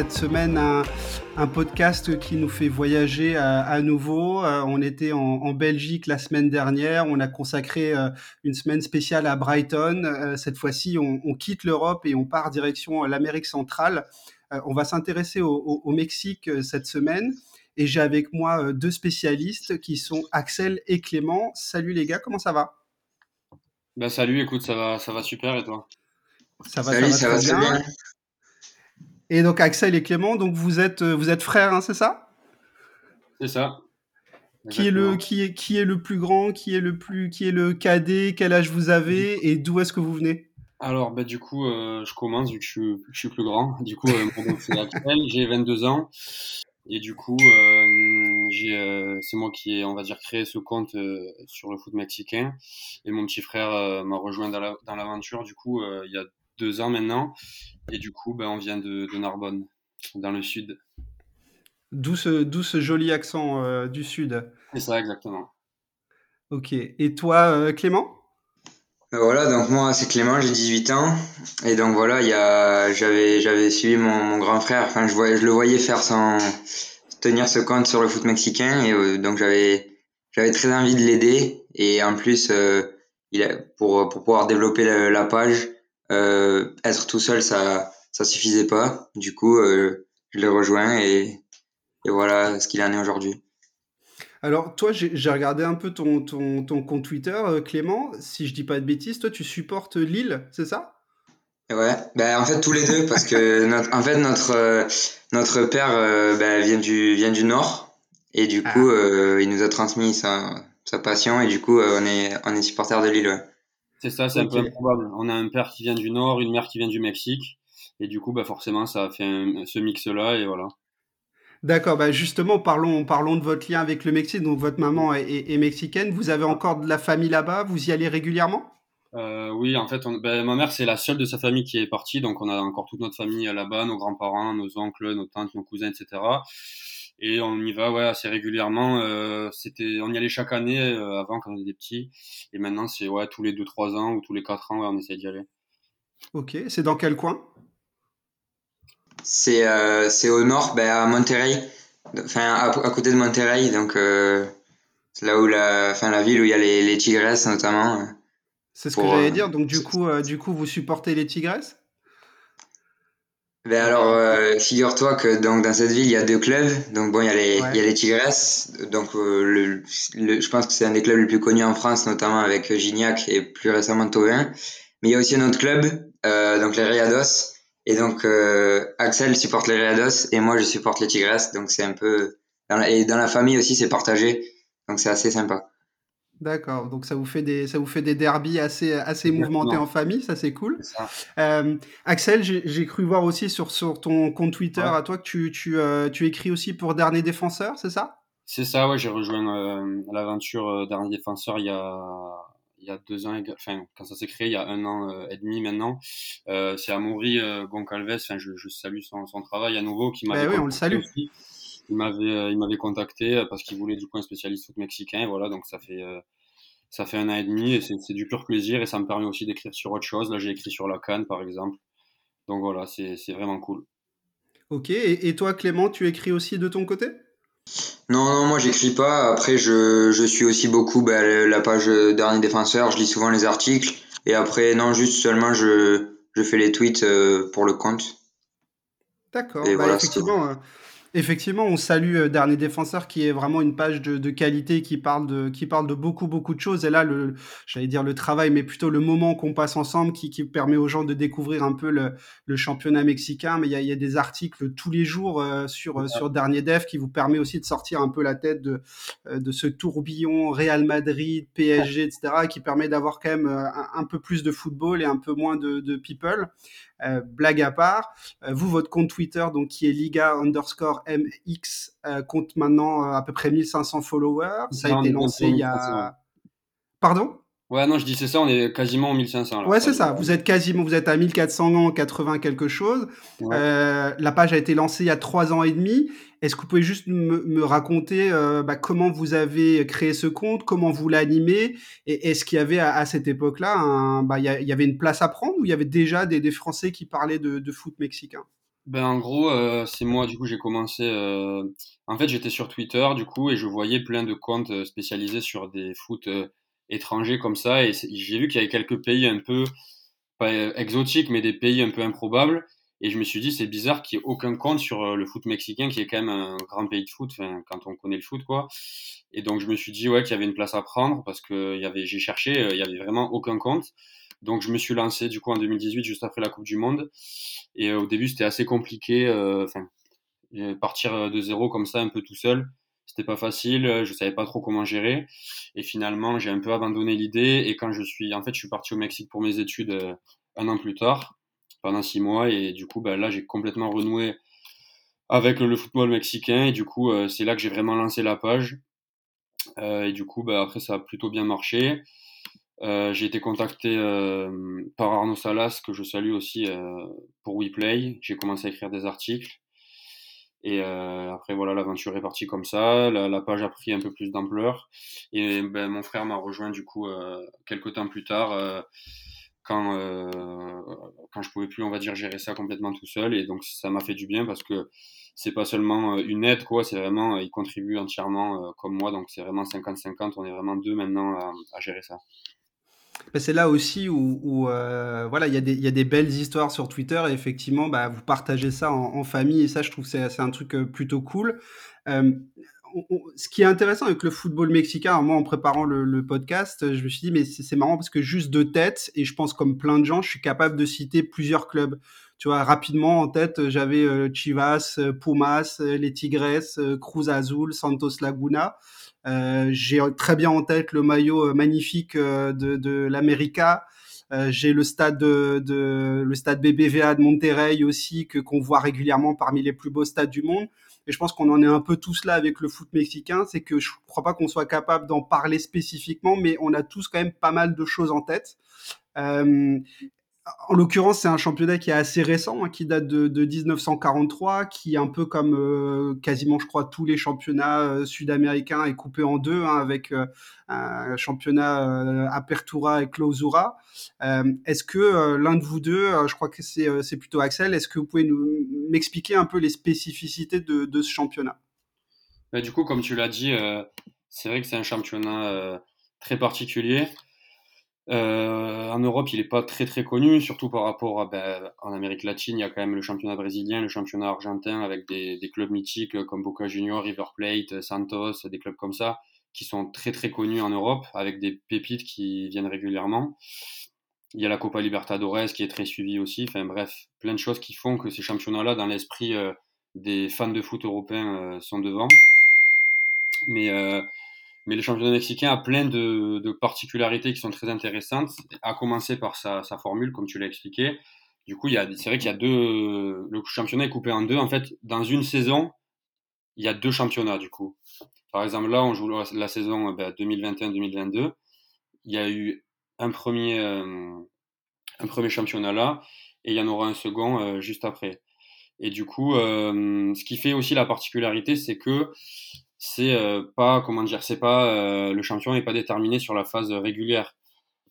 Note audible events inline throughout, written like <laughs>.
cette semaine, un, podcast qui nous fait voyager à, nouveau. Euh, on était en, Belgique la semaine dernière. On a consacré euh, une semaine spéciale à Brighton. cette fois-ci, on, quitte l'Europe et on part direction l'Amérique centrale. on va s'intéresser au, Mexique cette semaine. Et j'ai avec moi deux spécialistes qui sont Axel et Clément. Salut les gars, comment ça va? Bah, salut, écoute, ça va, ça va super et toi? Ça va, ça va, bien. Et donc Axel et Clément, donc vous êtes, vous êtes frères, hein, c'est ça? C'est ça. Qui est, le, qui, est, qui est le plus grand Qui est le plus qui est le cadet? Quel âge vous avez? Et d'où est-ce que vous venez? Alors, bah, du coup, euh, je commence vu que je, suis plus grand. Du coup, euh, c'est Axel, j'ai 22 ans. Et du coup, euh, euh, c'est moi qui ai, on va dire, créé ce compte euh, sur le foot mexicain. Et mon petit frère m'a rejoint dans l'aventure, du coup, il y a deux ans maintenant. Et du coup, ben, on vient de, Narbonne, dans le sud. D'où ce, ce, joli accent du sud. C'est ça, exactement. Ok. Et toi, Clément? Voilà, donc moi c'est Clément, j'ai 18 ans et donc voilà, il y a j'avais j'avais suivi mon, mon grand frère, enfin je voyais je le voyais faire son tenir ce compte sur le foot mexicain et euh, donc j'avais j'avais très envie de l'aider et en plus euh, il a, pour pour pouvoir développer la, page euh, être tout seul ça ça suffisait pas. Du coup, euh, je l'ai rejoint et et voilà ce qu'il en est aujourd'hui. Alors, toi, j'ai regardé un peu ton, ton, ton compte Twitter, euh, Clément. Si je dis pas de bêtises, toi, tu supportes Lille, c'est ça? Ouais, ben, en fait, tous les deux, parce que notre, en fait, notre, notre père ben, vient, du, vient du Nord, et du ah. coup, il nous a transmis sa, sa passion, et du coup, on, est, on est supporter de Lille. C'est ça, c'est un peu improbable. On a un père qui vient du Nord, une mère qui vient du Mexique, et du coup, bah, forcément, ça a fait ce mix-là, et voilà. D'accord, bah justement, parlons, parlons de votre lien avec le Mexique. Donc, votre maman est, mexicaine. Vous avez encore de la famille là-bas? Vous y allez régulièrement? Euh, Oui, en fait, ben, ma mère, c'est la seule de sa famille qui est partie. Donc, on a encore toute notre famille là-bas, nos grands-parents, nos oncles, nos tantes, nos cousins, etc. Et on y va ouais, assez régulièrement. Euh, c'était, on y allait chaque année euh, avant quand on était petits. Et maintenant, c'est ouais, tous les 2-3 ans ou tous les 4 ans, ouais, on essaie d'y aller. Ok, c'est dans quel coin? C'est euh, c'est au nord, ben, à Monterrey, enfin à, côté de Monterrey, donc euh, là où la, enfin la ville où il y a les, les tigresses notamment. C'est ce que j'allais dire. Donc du coup, euh, du coup, vous supportez les tigresses? Ben alors, figure-toi que donc dans cette ville il y a deux clubs. Donc bon, il y a les, il y a les Tigresses. Donc le, je pense que c'est un des clubs les plus connus en France, notamment avec Gignac et plus récemment Tauvin. Mais il y a aussi un autre club, donc les Riados. Et donc, euh, Axel supporte les Rayados et moi, je supporte les Tigres. Donc, c'est un peu. et dans la famille aussi, c'est partagé. Donc, c'est assez sympa. D'accord, donc ça vous fait des ça vous fait des derbies assez assez mouvementés en famille, ça c'est cool. Euh, Axel, j'ai cru voir aussi sur sur ton compte Twitter à toi que tu tu, euh, tu écris aussi pour Dernier Défenseur, c'est ça? C'est ça, ouais, j'ai rejoint l'aventure Dernier Défenseur il y a il y a deux ans, enfin, quand ça s'est créé, il y a un an euh, et demi maintenant. Euh, c'est Amaury euh, Goncalves, enfin, je, je salue son, son, travail à nouveau, qui m'avait ben oui, on le salue. Il m'avait, il m'avait contacté parce qu'il voulait du coup un spécialiste foot mexicain, voilà, donc ça fait, ça fait un an et demi et c'est du pur plaisir et ça me permet aussi d'écrire sur autre chose. Là, j'ai écrit sur la Cannes, par exemple. Donc voilà, c'est vraiment cool. Ok, et, et toi, Clément, tu écris aussi de ton côté? Non, non, moi j'écris pas. Après, je, je suis aussi beaucoup bah, la page Dernier Défenseur. Je lis souvent les articles. Et après, non, juste seulement je, je fais les tweets euh, pour le compte. D'accord. Bah, effectivement, Effectivement, on salue euh, Dernier Défenseur qui est vraiment une page de, de, qualité qui parle de, qui parle de beaucoup, beaucoup de choses. Et là, le, j'allais dire le travail, mais plutôt le moment qu'on passe ensemble qui, qui permet aux gens de découvrir un peu le, le championnat mexicain. Mais il y a, y a, des articles tous les jours euh, sur, euh, sur Dernier Def qui vous permet aussi de sortir un peu la tête de, de ce tourbillon Real Madrid, PSG, etc., qui permet d'avoir quand même un, un, peu plus de football et un peu moins de, de people. Euh, blague à part, euh, vous, votre compte Twitter, donc qui est Liga underscore MX, euh, compte maintenant à peu près 1500 followers. Ça a été lancé il y a. Pardon? Ouais, non, je dis c'est ça, on est quasiment en 1500. Là, ouais, c'est ça. Vous êtes quasiment, vous êtes à 1480 quelque chose. Euh, la page a été lancée il y a trois ans et demi. Est-ce que vous pouvez juste me, raconter euh, bah, comment vous avez créé ce compte, comment vous l'animez, et est-ce qu'il y avait à, cette époque-là, bah, il y, avait une place à prendre ou il y avait déjà des, des Français qui parlaient de, de foot mexicain? Ben en gros, euh, c'est moi du coup j'ai commencé. Euh... En fait, j'étais sur Twitter du coup et je voyais plein de comptes euh, spécialisés sur des foot euh, étrangers comme ça et j'ai vu qu'il y avait quelques pays un peu pas exotiques mais des pays un peu improbables et je me suis dit c'est bizarre qu'il n'y ait aucun compte sur le foot mexicain qui est quand même un grand pays de foot quand on connaît le foot quoi. Et donc je me suis dit ouais qu'il y avait une place à prendre parce que j'ai cherché il y avait vraiment aucun compte. Donc je me suis lancé du coup en 2018 juste après la Coupe du Monde et euh, au début, c'était assez compliqué. Euh, partir euh, de zéro comme ça, un peu tout seul, c'était pas facile. Je savais pas trop comment gérer. Et finalement, j'ai un peu abandonné l'idée. Et quand je suis, en fait, je suis parti au Mexique pour mes études un an plus tard, pendant six mois. Et du coup, ben, là, j'ai complètement renoué avec le football mexicain. Et du coup, c'est là que j'ai vraiment lancé la page. et du coup, ben, après, ça a plutôt bien marché. Euh, j'ai été contacté euh, par Arnaud Salas, que je salue aussi euh, pour WePlay. J'ai commencé à écrire des articles. Et après, voilà, l'aventure est partie comme ça. La, page a pris un peu plus d'ampleur. Et ben, mon frère m'a rejoint du coup quelques temps plus tard, quand, quand je pouvais plus, on va dire, gérer ça complètement tout seul. Et donc, ça m'a fait du bien parce que c'est pas seulement une aide, quoi. C'est vraiment, il contribue entièrement comme moi. Donc, c'est vraiment 50-50. On est vraiment deux maintenant à gérer ça. Bah, c'est là aussi où, euh, voilà, il y, a des belles histoires sur Twitter et effectivement, bah, vous partagez ça en, famille et ça, je trouve que c'est un truc euh, plutôt cool. Euh, ce qui est intéressant avec le football mexicain, moi en préparant le, podcast, je me suis dit mais c'est marrant parce que juste de tête et je pense comme plein de gens, je suis capable de citer plusieurs clubs. Tu vois, rapidement en tête, j'avais Chivas, Pumas, les Tigres, Cruz Azul, Santos Laguna. Euh, j'ai très bien en tête le maillot euh, magnifique euh, de, de l'América. j'ai le stade de, de, le stade BBVA de Monterrey aussi que qu'on voit régulièrement parmi les plus beaux stades du monde. Et je pense qu'on en est un peu tous là avec le foot mexicain, c'est que je crois pas qu'on soit capable d'en parler spécifiquement, mais on a tous quand même pas mal de choses en tête. En l'occurrence, c'est un championnat qui est assez récent, hein, qui date de, 1943, qui un peu comme euh, quasiment, je crois, tous les championnats euh, sud-américains est coupé en deux, hein, avec euh, un championnat Apertura et Clausura. est-ce que l'un de vous deux, je crois que c'est plutôt Axel, est-ce que vous pouvez m'expliquer un peu les spécificités de, ce championnat? Bah, Du coup, comme tu l'as dit, c'est vrai que c'est un championnat très particulier. Euh, en Europe, il n'est pas très très connu, surtout par rapport à ben, en Amérique latine, il y a quand même le championnat brésilien, le championnat argentin avec des, clubs mythiques comme Boca Juniors, River Plate, Santos, des clubs comme ça qui sont très très connus en Europe avec des pépites qui viennent régulièrement. Il y a la Copa Libertadores qui est très suivie aussi. Enfin bref, plein de choses qui font que ces championnats-là, dans l'esprit euh, des fans de foot européens, euh, sont devant. Mais mais le championnat mexicain a plein de, particularités qui sont très intéressantes, à commencer par sa, formule, comme tu l'as expliqué. Du coup, c'est vrai qu'il y a deux. Le championnat est coupé en deux. En fait, dans une saison, il y a deux championnats, du coup. Par exemple, là, on joue la, saison 2021-2022. Ben, il y a eu un premier, euh, un premier championnat là, et il y en aura un second euh, juste après. Et du coup, euh, ce qui fait aussi la particularité, c'est que c'est euh, pas comment dire, c'est pas euh, le champion n'est pas déterminé sur la phase régulière.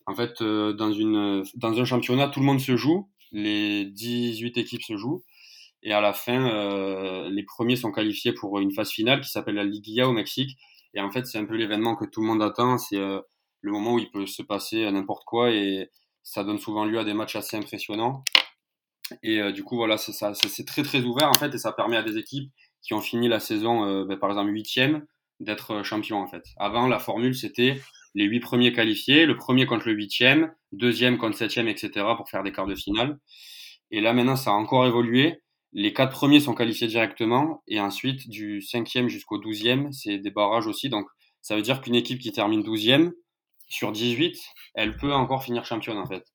En fait, euh, dans une dans un championnat, tout le monde se joue, les 18 équipes se jouent et à la fin, les premiers sont qualifiés pour une phase finale qui s'appelle la Liguilla au Mexique. Et en fait, c'est un peu l'événement que tout le monde attend. C'est le moment où il peut se passer n'importe quoi et ça donne souvent lieu à des matchs assez impressionnants. Et du coup, voilà, c'est ça, c'est très très ouvert en fait et ça permet à des équipes qui ont fini la saison, euh, ben, par exemple, huitième, d'être euh, champion en fait. Avant, la formule, c'était les huit premiers qualifiés, le premier contre le huitième, deuxième contre septième, etc. pour faire des quarts de finale. Et là, maintenant, ça a encore évolué. Les quatre premiers sont qualifiés directement, et ensuite, du cinquième jusqu'au douzième, c'est des barrages aussi. Donc, ça veut dire qu'une équipe qui termine douzième, sur 18, elle peut encore finir championne, en fait.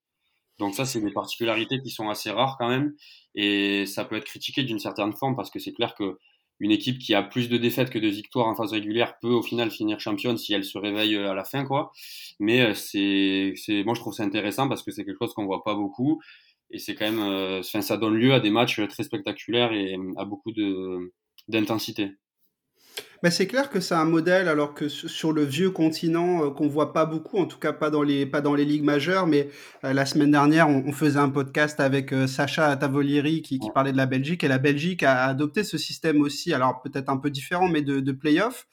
Donc ça, c'est des particularités qui sont assez rares quand même, et ça peut être critiqué d'une certaine forme, parce que c'est clair que une équipe qui a plus de défaites que de victoires en phase régulière peut au final finir championne si elle se réveille à la fin, quoi. Mais c'est, c'est, moi je trouve ça intéressant parce que c'est quelque chose qu'on voit pas beaucoup et c'est quand même, enfin, ça donne lieu à des matchs très spectaculaires et à beaucoup de d'intensité. Bah, c'est clair que c'est un modèle, alors que sur le vieux continent, euh, qu'on voit pas beaucoup, en tout cas pas dans les, pas dans les ligues majeures, mais euh, la semaine dernière, on, faisait un podcast avec euh, Sacha Tavolieri qui, parlait de la Belgique, et la Belgique a adopté ce système aussi, alors peut-être un peu différent, mais de, de play-off,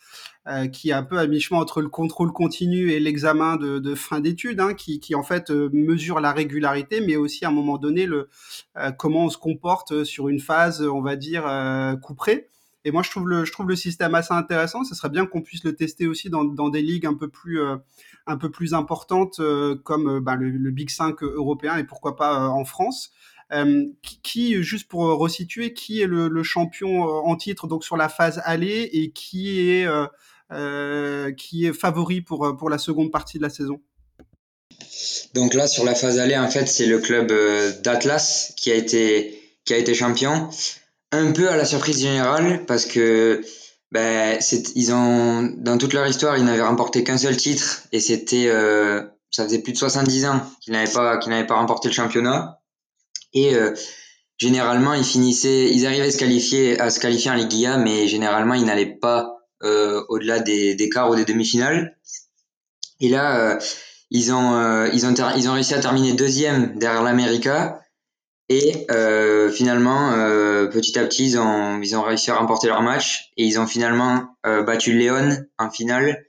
qui est un peu à mi-chemin entre le contrôle continu et l'examen de, de, fin d'études, hein, qui, qui, en fait mesure la régularité, mais aussi à un moment donné le, comment on se comporte sur une phase, on va dire, couperée. Et moi, je trouve le, système assez intéressant. Ce serait bien qu'on puisse le tester aussi dans, des ligues un peu plus, euh, importantes euh, comme euh, bah, le, Big 5 européen et pourquoi pas en France. Qui, juste pour resituer, qui est le, champion en titre donc sur la phase aller et qui est, favori pour, la seconde partie de la saison? Donc là, sur la phase aller, en fait, c'est le club d'Atlas qui a été champion un peu à la surprise générale parce que ben, ils ont dans toute leur histoire ils n'avaient remporté qu'un seul titre et c'était euh, ça faisait plus de 70 ans qu'ils n'avaient pas qu'ils n'avaient pas remporté le championnat. Et euh, généralement ils finissaient ils arrivaient à se qualifier à se qualifier en Ligue mais généralement ils n'allaient pas euh, au-delà des, des quarts ou des demi-finales. Et là ils ont ils ont ils ont réussi à terminer deuxième derrière l'América et euh, finalement, euh, petit à petit, ils ont, réussi à remporter leur match et ils ont finalement euh, battu Léon en finale.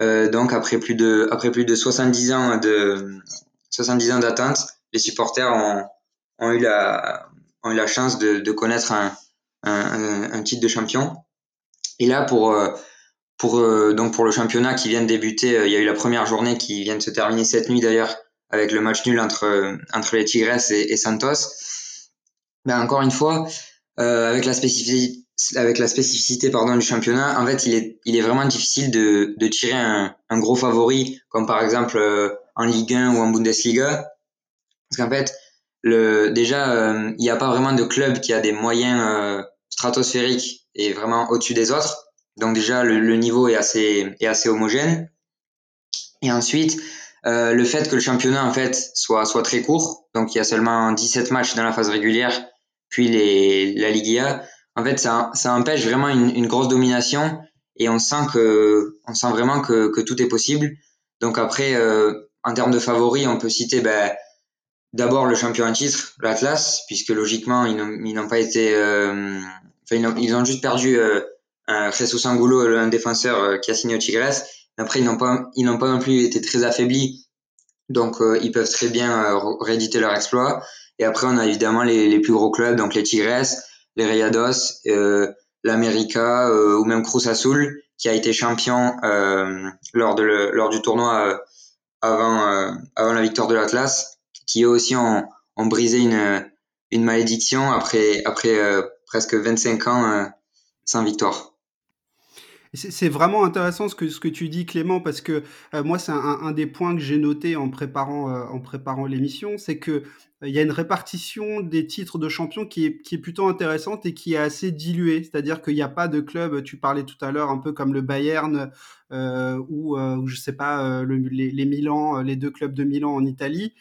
Donc après plus de après plus de 70 ans de 70 ans d'attente, les supporters ont, eu la ont eu la chance de, connaître un, un, un, titre de champion. Et là pour pour donc pour le championnat qui vient de débuter, il y a eu la première journée qui vient de se terminer cette nuit d'ailleurs avec le match nul entre entre les Tigres et, Santos. Ben encore une fois, euh, avec la spécificité pardon du championnat, en fait, il est il est vraiment difficile de de tirer un, un gros favori comme par exemple euh, en Ligue 1 ou en Bundesliga parce qu'en fait, le déjà euh, il n'y a pas vraiment de club qui a des moyens stratosphériques et vraiment au-dessus des autres. Donc déjà le, le niveau est assez est assez homogène. Et ensuite, euh, le fait que le championnat en fait soit soit très court, donc il y a seulement 17 matchs dans la phase régulière, puis les la Liga, en fait ça ça empêche vraiment une, une, grosse domination et on sent que on sent vraiment que, que tout est possible. Donc après euh, en termes de favoris, on peut citer ben, d'abord le champion en titre, l'Atlas, puisque logiquement ils n'ont pas été euh, ils ont, ils ont, juste perdu euh, un Jesus Angulo, un défenseur euh, qui a signé au Tigres après, ils n'ont pas, ils n'ont pas non plus été très affaiblis, donc euh, ils peuvent très bien euh, rééditer leur exploit. Et après, on a évidemment les, les plus gros clubs, donc les Tigres, les Rayados, euh, l'América euh, ou même Cruz Azul, qui a été champion euh, lors, de le, lors du tournoi avant, avant la victoire de l'Atlas, qui eux aussi ont, ont brisé une, une malédiction après, après presque 25 ans sans victoire. C'est vraiment intéressant ce que, ce que tu dis, Clément, parce que euh, moi, c'est un, des points que j'ai noté en préparant, euh, préparant l'émission, c'est que euh, il y a une répartition des titres de champion qui est, qui est plutôt intéressante et qui est assez diluée. C'est-à-dire qu'il n'y a pas de club, tu parlais tout à l'heure, un peu comme le Bayern euh, ou, je sais pas, le, les, les, Milan, les deux clubs de Milan en Italie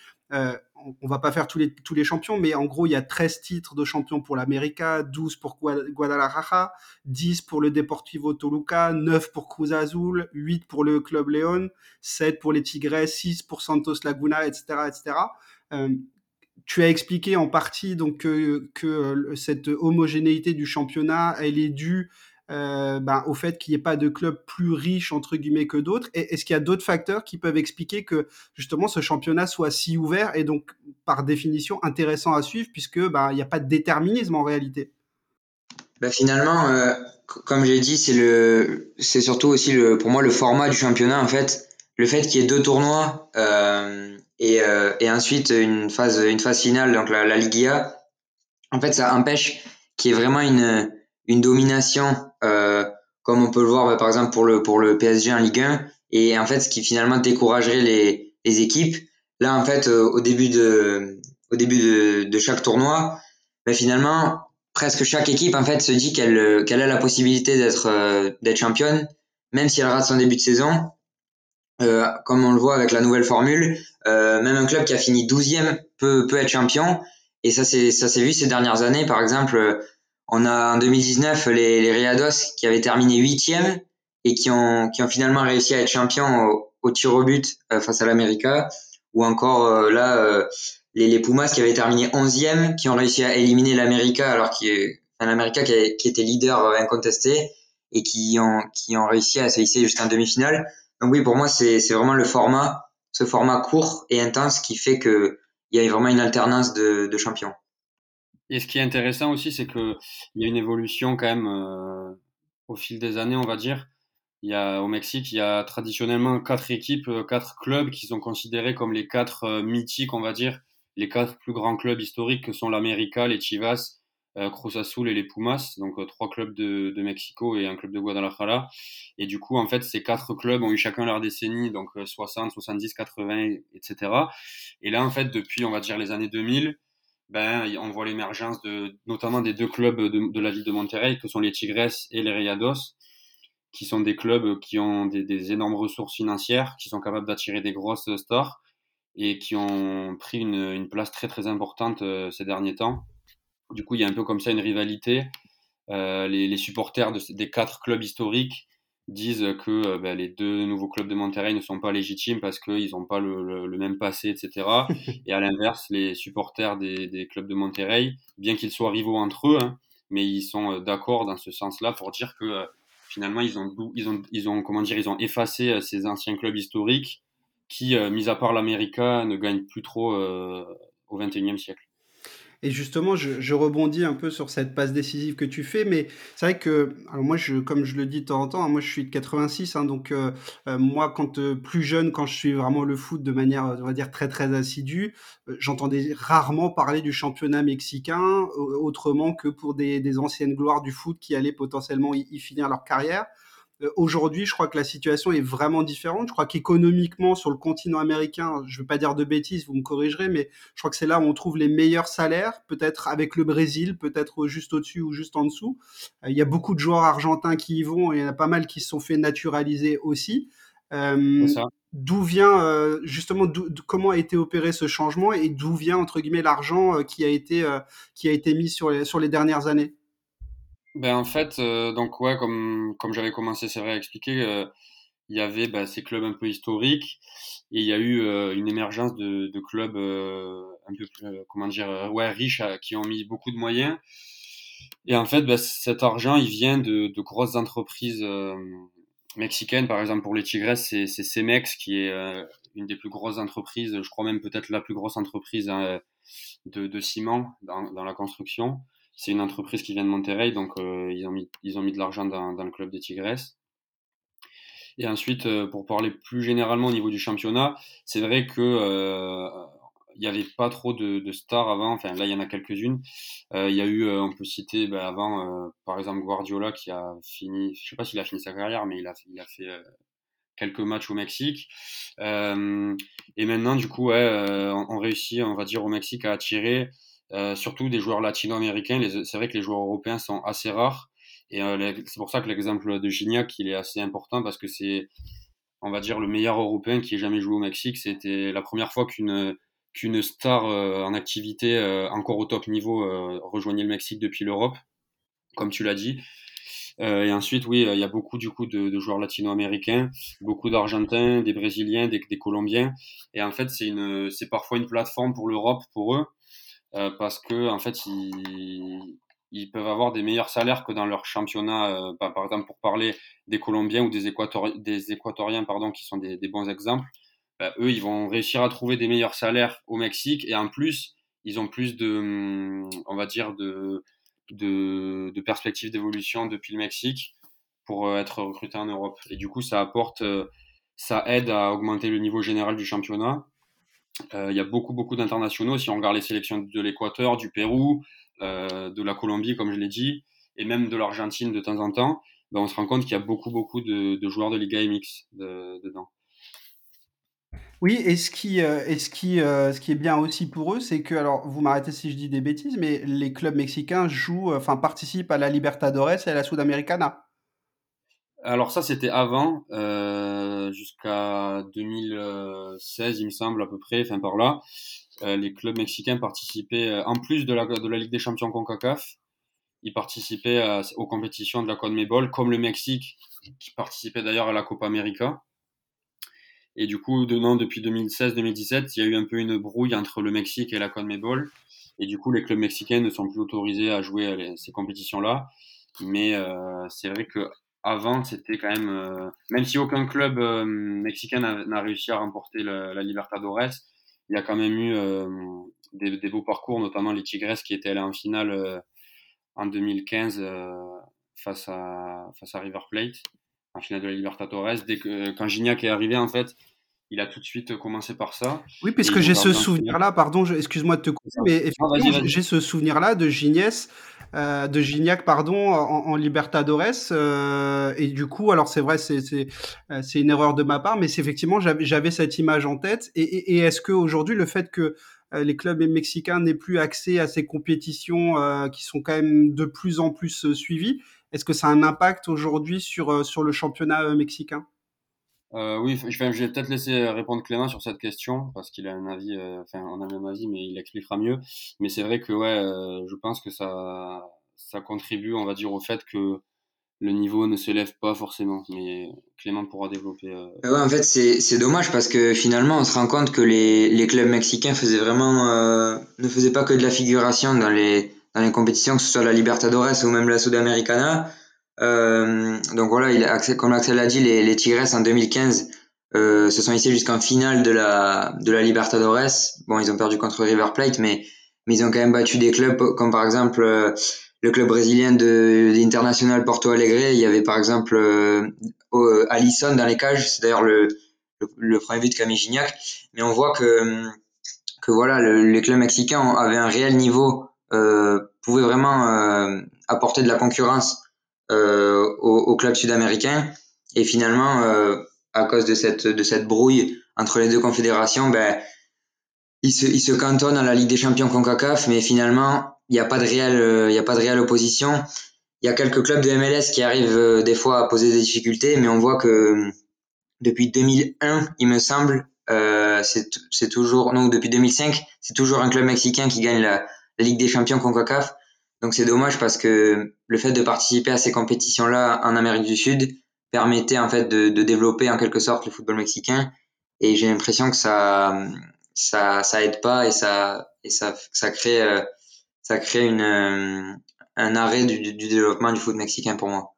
on va pas faire tous les, tous les champions, mais en gros, il y a 13 titres de champion pour l'América, 12 pour Guadalajara, 10 pour le Deportivo Toluca, 9 pour Cruz Azul, 8 pour le Club León, 7 pour les Tigres, 6 pour Santos Laguna, etc., etc. Euh, tu as expliqué en partie donc que, que euh, cette homogénéité du championnat, elle est due euh, ben, au fait qu'il n'y ait pas de club plus riche entre guillemets que d'autres Est-ce qu'il y a d'autres facteurs qui peuvent expliquer que justement ce championnat soit si ouvert et donc par définition intéressant à suivre puisque ben, il n'y a pas de déterminisme en réalité? Ben, Finalement, euh, comme j'ai dit, c'est le, c'est surtout aussi le, pour moi le format du championnat en fait. Le fait qu'il y ait deux tournois euh, et, et ensuite une phase, une phase finale, donc la, la Liga, en fait, ça empêche qu'il y ait vraiment une une domination comme on peut le voir bah, par exemple pour le pour le PSG en Ligue 1 et en fait ce qui finalement découragerait les, les équipes là en fait euh, au début de au début de, de chaque tournoi bah, finalement presque chaque équipe en fait se dit qu'elle qu'elle a la possibilité d'être d'être championne, même si elle rate son début de saison. Euh, comme on le voit avec la nouvelle formule, euh, même un club qui a fini 12e peut, peut être champion. Et ça, c'est ça s'est vu ces dernières années. Par exemple, on a en 2019 les, les Riados qui avaient terminé 8e et qui ont, qui ont finalement réussi à être champions au, au tir au but euh, face à l'América. Ou encore euh, là, euh, les, les Pumas qui avaient terminé 11e, qui ont réussi à éliminer l'América alors qu'il l'América qui, qui, était leader incontesté et qui ont, qui ont réussi à se hisser jusqu'en demi-finale. Donc oui, pour moi, c'est vraiment le format, ce format court et intense qui fait que il y a vraiment une alternance de, de champions. Et ce qui est intéressant aussi, c'est qu'il y a une évolution quand même euh, au fil des années, on va dire. Il y a, au Mexique, il y a traditionnellement quatre équipes, euh, quatre clubs qui sont considérés comme les quatre euh, mythiques, on va dire, les quatre plus grands clubs historiques que sont l'América, les Chivas, euh, Cruz Azul et les Pumas, donc euh, trois clubs de, de, Mexico et un club de Guadalajara. Et du coup, en fait, ces quatre clubs ont eu chacun leur décennie, donc 60, 70, 80, etc. Et là, en fait, depuis, on va dire, les années 2000, ben, on voit l'émergence de, notamment des deux clubs de, la ville de Monterrey, que sont les Tigres et les Rayados, qui sont des clubs qui ont des, énormes ressources financières, qui sont capables d'attirer des grosses stars et qui ont pris une, place très très importante euh, ces derniers temps. Du coup, il y a un peu comme ça une rivalité. Euh, les, supporters de, des quatre clubs historiques disent que euh, ben, les deux nouveaux clubs de Monterrey ne sont pas légitimes parce qu'ils n'ont pas le, le, le, même passé, etc. <laughs> Et à l'inverse, les supporters des, des, clubs de Monterrey, bien qu'ils soient rivaux entre eux, hein, mais ils sont euh, d'accord dans ce sens-là pour dire que euh, finalement ils ont, ils ont, ils ont, comment dire, ils ont effacé euh, ces anciens clubs historiques qui, mis à part l'América, ne gagnent plus trop au XXIe siècle. Et justement, je, je, rebondis un peu sur cette passe décisive que tu fais, mais c'est vrai que, alors moi, je, comme je le dis de temps en temps, hein, moi je suis de 86, hein, donc euh, euh, moi, quand euh, plus jeune, quand je suis vraiment le foot de manière, on va dire, très très assidue, euh, j'entendais rarement parler du championnat mexicain autrement que pour des, des, anciennes gloires du foot qui allaient potentiellement y, y finir leur carrière. Euh, aujourd'hui, je crois que la situation est vraiment différente. Je crois qu'économiquement, sur le continent américain, je ne veux pas dire de bêtises, vous me corrigerez, mais je crois que c'est là où on trouve les meilleurs salaires, peut-être avec le Brésil, peut-être juste au-dessus ou juste en dessous. Euh, il y a beaucoup de joueurs argentins qui y vont et il y en a pas mal qui se sont fait naturaliser aussi. Euh, d'où vient euh, justement comment a été opéré ce changement et d'où vient entre guillemets l'argent euh, qui a été qui a été mis sur les, sur les dernières années? Ben en fait, euh, donc ouais, comme comme j'avais commencé, c'est vrai à expliquer, euh, il y avait bah, ces clubs un peu historiques et il y a eu euh, une émergence de, de clubs euh, un peu plus, euh, comment dire, euh, ouais, riches qui ont mis beaucoup de moyens. Et en fait, bah, cet argent, il vient de, de grosses entreprises mexicaines. Par exemple, pour les Tigres, c'est Cemex qui est une des plus grosses entreprises, je crois même peut-être la plus grosse entreprise hein, de, de ciment dans, dans la construction c'est une entreprise qui vient de Monterrey, donc euh, ils, ont mis, ils ont mis de l'argent dans, dans, le club des Tigres. Et ensuite, euh, pour parler plus généralement au niveau du championnat, c'est vrai que euh, il n'y avait pas trop de, de, stars avant. Enfin, là, il y en a quelques-unes. Euh, il y a eu, euh, on peut citer ben, avant, euh, par exemple, Guardiola qui a fini, je sais pas s'il a fini sa carrière, mais il a, il a fait quelques matchs au Mexique. et maintenant, du coup, ouais, on, on, réussit, on va dire, au Mexique à attirer euh, surtout des joueurs latino-américains. C'est vrai que les joueurs européens sont assez rares. Et euh, c'est pour ça que l'exemple de Gignac, il est assez important parce que c'est, on va dire, le meilleur européen qui ait jamais joué au Mexique. C'était la première fois qu'une qu'une star euh, en activité encore au top niveau rejoignait le Mexique depuis l'Europe, comme tu l'as dit. et ensuite, oui, il y a beaucoup du coup de, de joueurs latino-américains, beaucoup d'Argentins, des Brésiliens, des, des Colombiens. Et en fait, c'est une, c'est parfois une plateforme pour l'Europe, pour eux, euh, parce que en fait ils, ils peuvent avoir des meilleurs salaires que dans leur championnat. Euh, bah, par exemple, pour parler des Colombiens ou des, Équatori des Équatoriens, pardon, qui sont des, des bons exemples, bah, eux, ils vont réussir à trouver des meilleurs salaires au Mexique et en plus, ils ont plus de, hum, on va dire, de, de, de perspectives d'évolution depuis le Mexique pour euh, être recrutés en Europe. Et du coup, ça apporte, euh, ça aide à augmenter le niveau général du championnat. Euh, il y a beaucoup, beaucoup d'internationaux. Si on regarde les sélections de l'Équateur, du Pérou, euh, de la Colombie, comme je l'ai dit, et même de l'Argentine de temps en temps, ben on se rend compte qu'il y a beaucoup, beaucoup de, de joueurs de Liga MX de, dedans. Oui, et ce qui, et ce qui, ce qui est bien aussi pour eux, c'est que, alors vous m'arrêtez si je dis des bêtises, mais les clubs mexicains jouent, enfin participent à la Libertadores et à la Sudamericana. Alors ça, c'était avant, euh, jusqu'à 2016, il me semble à peu près, enfin par là. Euh, les clubs mexicains participaient, euh, en plus de la, Ligue des Champions CONCACAF, ils participaient aux compétitions de la CONMEBOL, comme le Mexique, qui participait d'ailleurs à la Copa América. Et du coup, de, depuis 2016-2017, il y a eu un peu une brouille entre le Mexique et la CONMEBOL. Et du coup, les clubs mexicains ne sont plus autorisés à jouer à ces compétitions-là. Mais c'est vrai que avant, c'était quand même, euh, même si aucun club euh, mexicain n'a réussi à remporter la, la, Libertadores, il y a quand même eu euh, des, des, beaux parcours, notamment les Tigres qui étaient allés en finale en 2015 face, à, face à River Plate, en finale de la Libertadores. Dès que, quand Gignac est arrivé, en fait, il a tout de suite commencé par ça. Oui, puisque j'ai ce souvenir-là, pardon, excuse-moi de te couper, mais j'ai ce souvenir-là de Gignès euh, de Gignac, pardon, en, en Libertadores. Euh, et du coup, alors c'est vrai, c'est euh, une erreur de ma part, mais c'est effectivement j'avais cette image en tête. Et, et, et est-ce que aujourd'hui le fait que euh, les clubs mexicains n'aient plus accès à ces compétitions euh, qui sont quand même de plus en plus suivies, est-ce que ça a un impact aujourd'hui sur sur le championnat mexicain? Euh, oui, je vais, vais peut-être laisser répondre Clément sur cette question parce qu'il a un avis, euh, enfin, on a le même avis, mais il expliquera mieux. Mais c'est vrai que, ouais, euh, je pense que ça, ça contribue, on va dire, au fait que le niveau ne se lève pas forcément. Mais Clément pourra développer. Euh, ouais, en fait, c'est dommage parce que finalement, on se rend compte que les, les clubs mexicains faisaient vraiment, ne faisaient pas que de la figuration dans les, dans les compétitions, que ce soit la Libertadores ou même la Sudamericana euh, donc voilà, il a, comme Axel l'a dit, les, les Tigres en 2015 euh, se sont hissés jusqu'en finale de la, de la Libertadores. Bon, ils ont perdu contre River Plate, mais, mais ils ont quand même battu des clubs comme par exemple euh, le club brésilien de l'International Porto Alegre. Il y avait par exemple euh, dans les cages, c'est d'ailleurs le, le, premier but de Camille Gignac. Mais on voit que, que voilà, le, les clubs mexicains avaient un réel niveau, euh, pouvaient vraiment euh, apporter de la concurrence euh, au, au, club sud-américain. Et finalement, euh, à cause de cette, de cette brouille entre les deux confédérations, ben, il se, il se cantonne à la Ligue des Champions CONCACAF, mais finalement, il n'y a pas de réelle, euh, il y a pas de réelle opposition. Il y a quelques clubs de MLS qui arrivent des fois à poser des difficultés, mais on voit que depuis 2001, il me semble, euh, c'est toujours, non, depuis 2005, c'est toujours un club mexicain qui gagne la, la Ligue des Champions CONCACAF. Donc c'est dommage parce que le fait de participer à ces compétitions-là en Amérique du Sud permettait en fait de, développer en quelque sorte le football mexicain. Et j'ai l'impression que ça, ça, aide pas et ça, et ça, ça crée, euh, ça crée une, euh, un arrêt du, du développement du foot mexicain pour moi.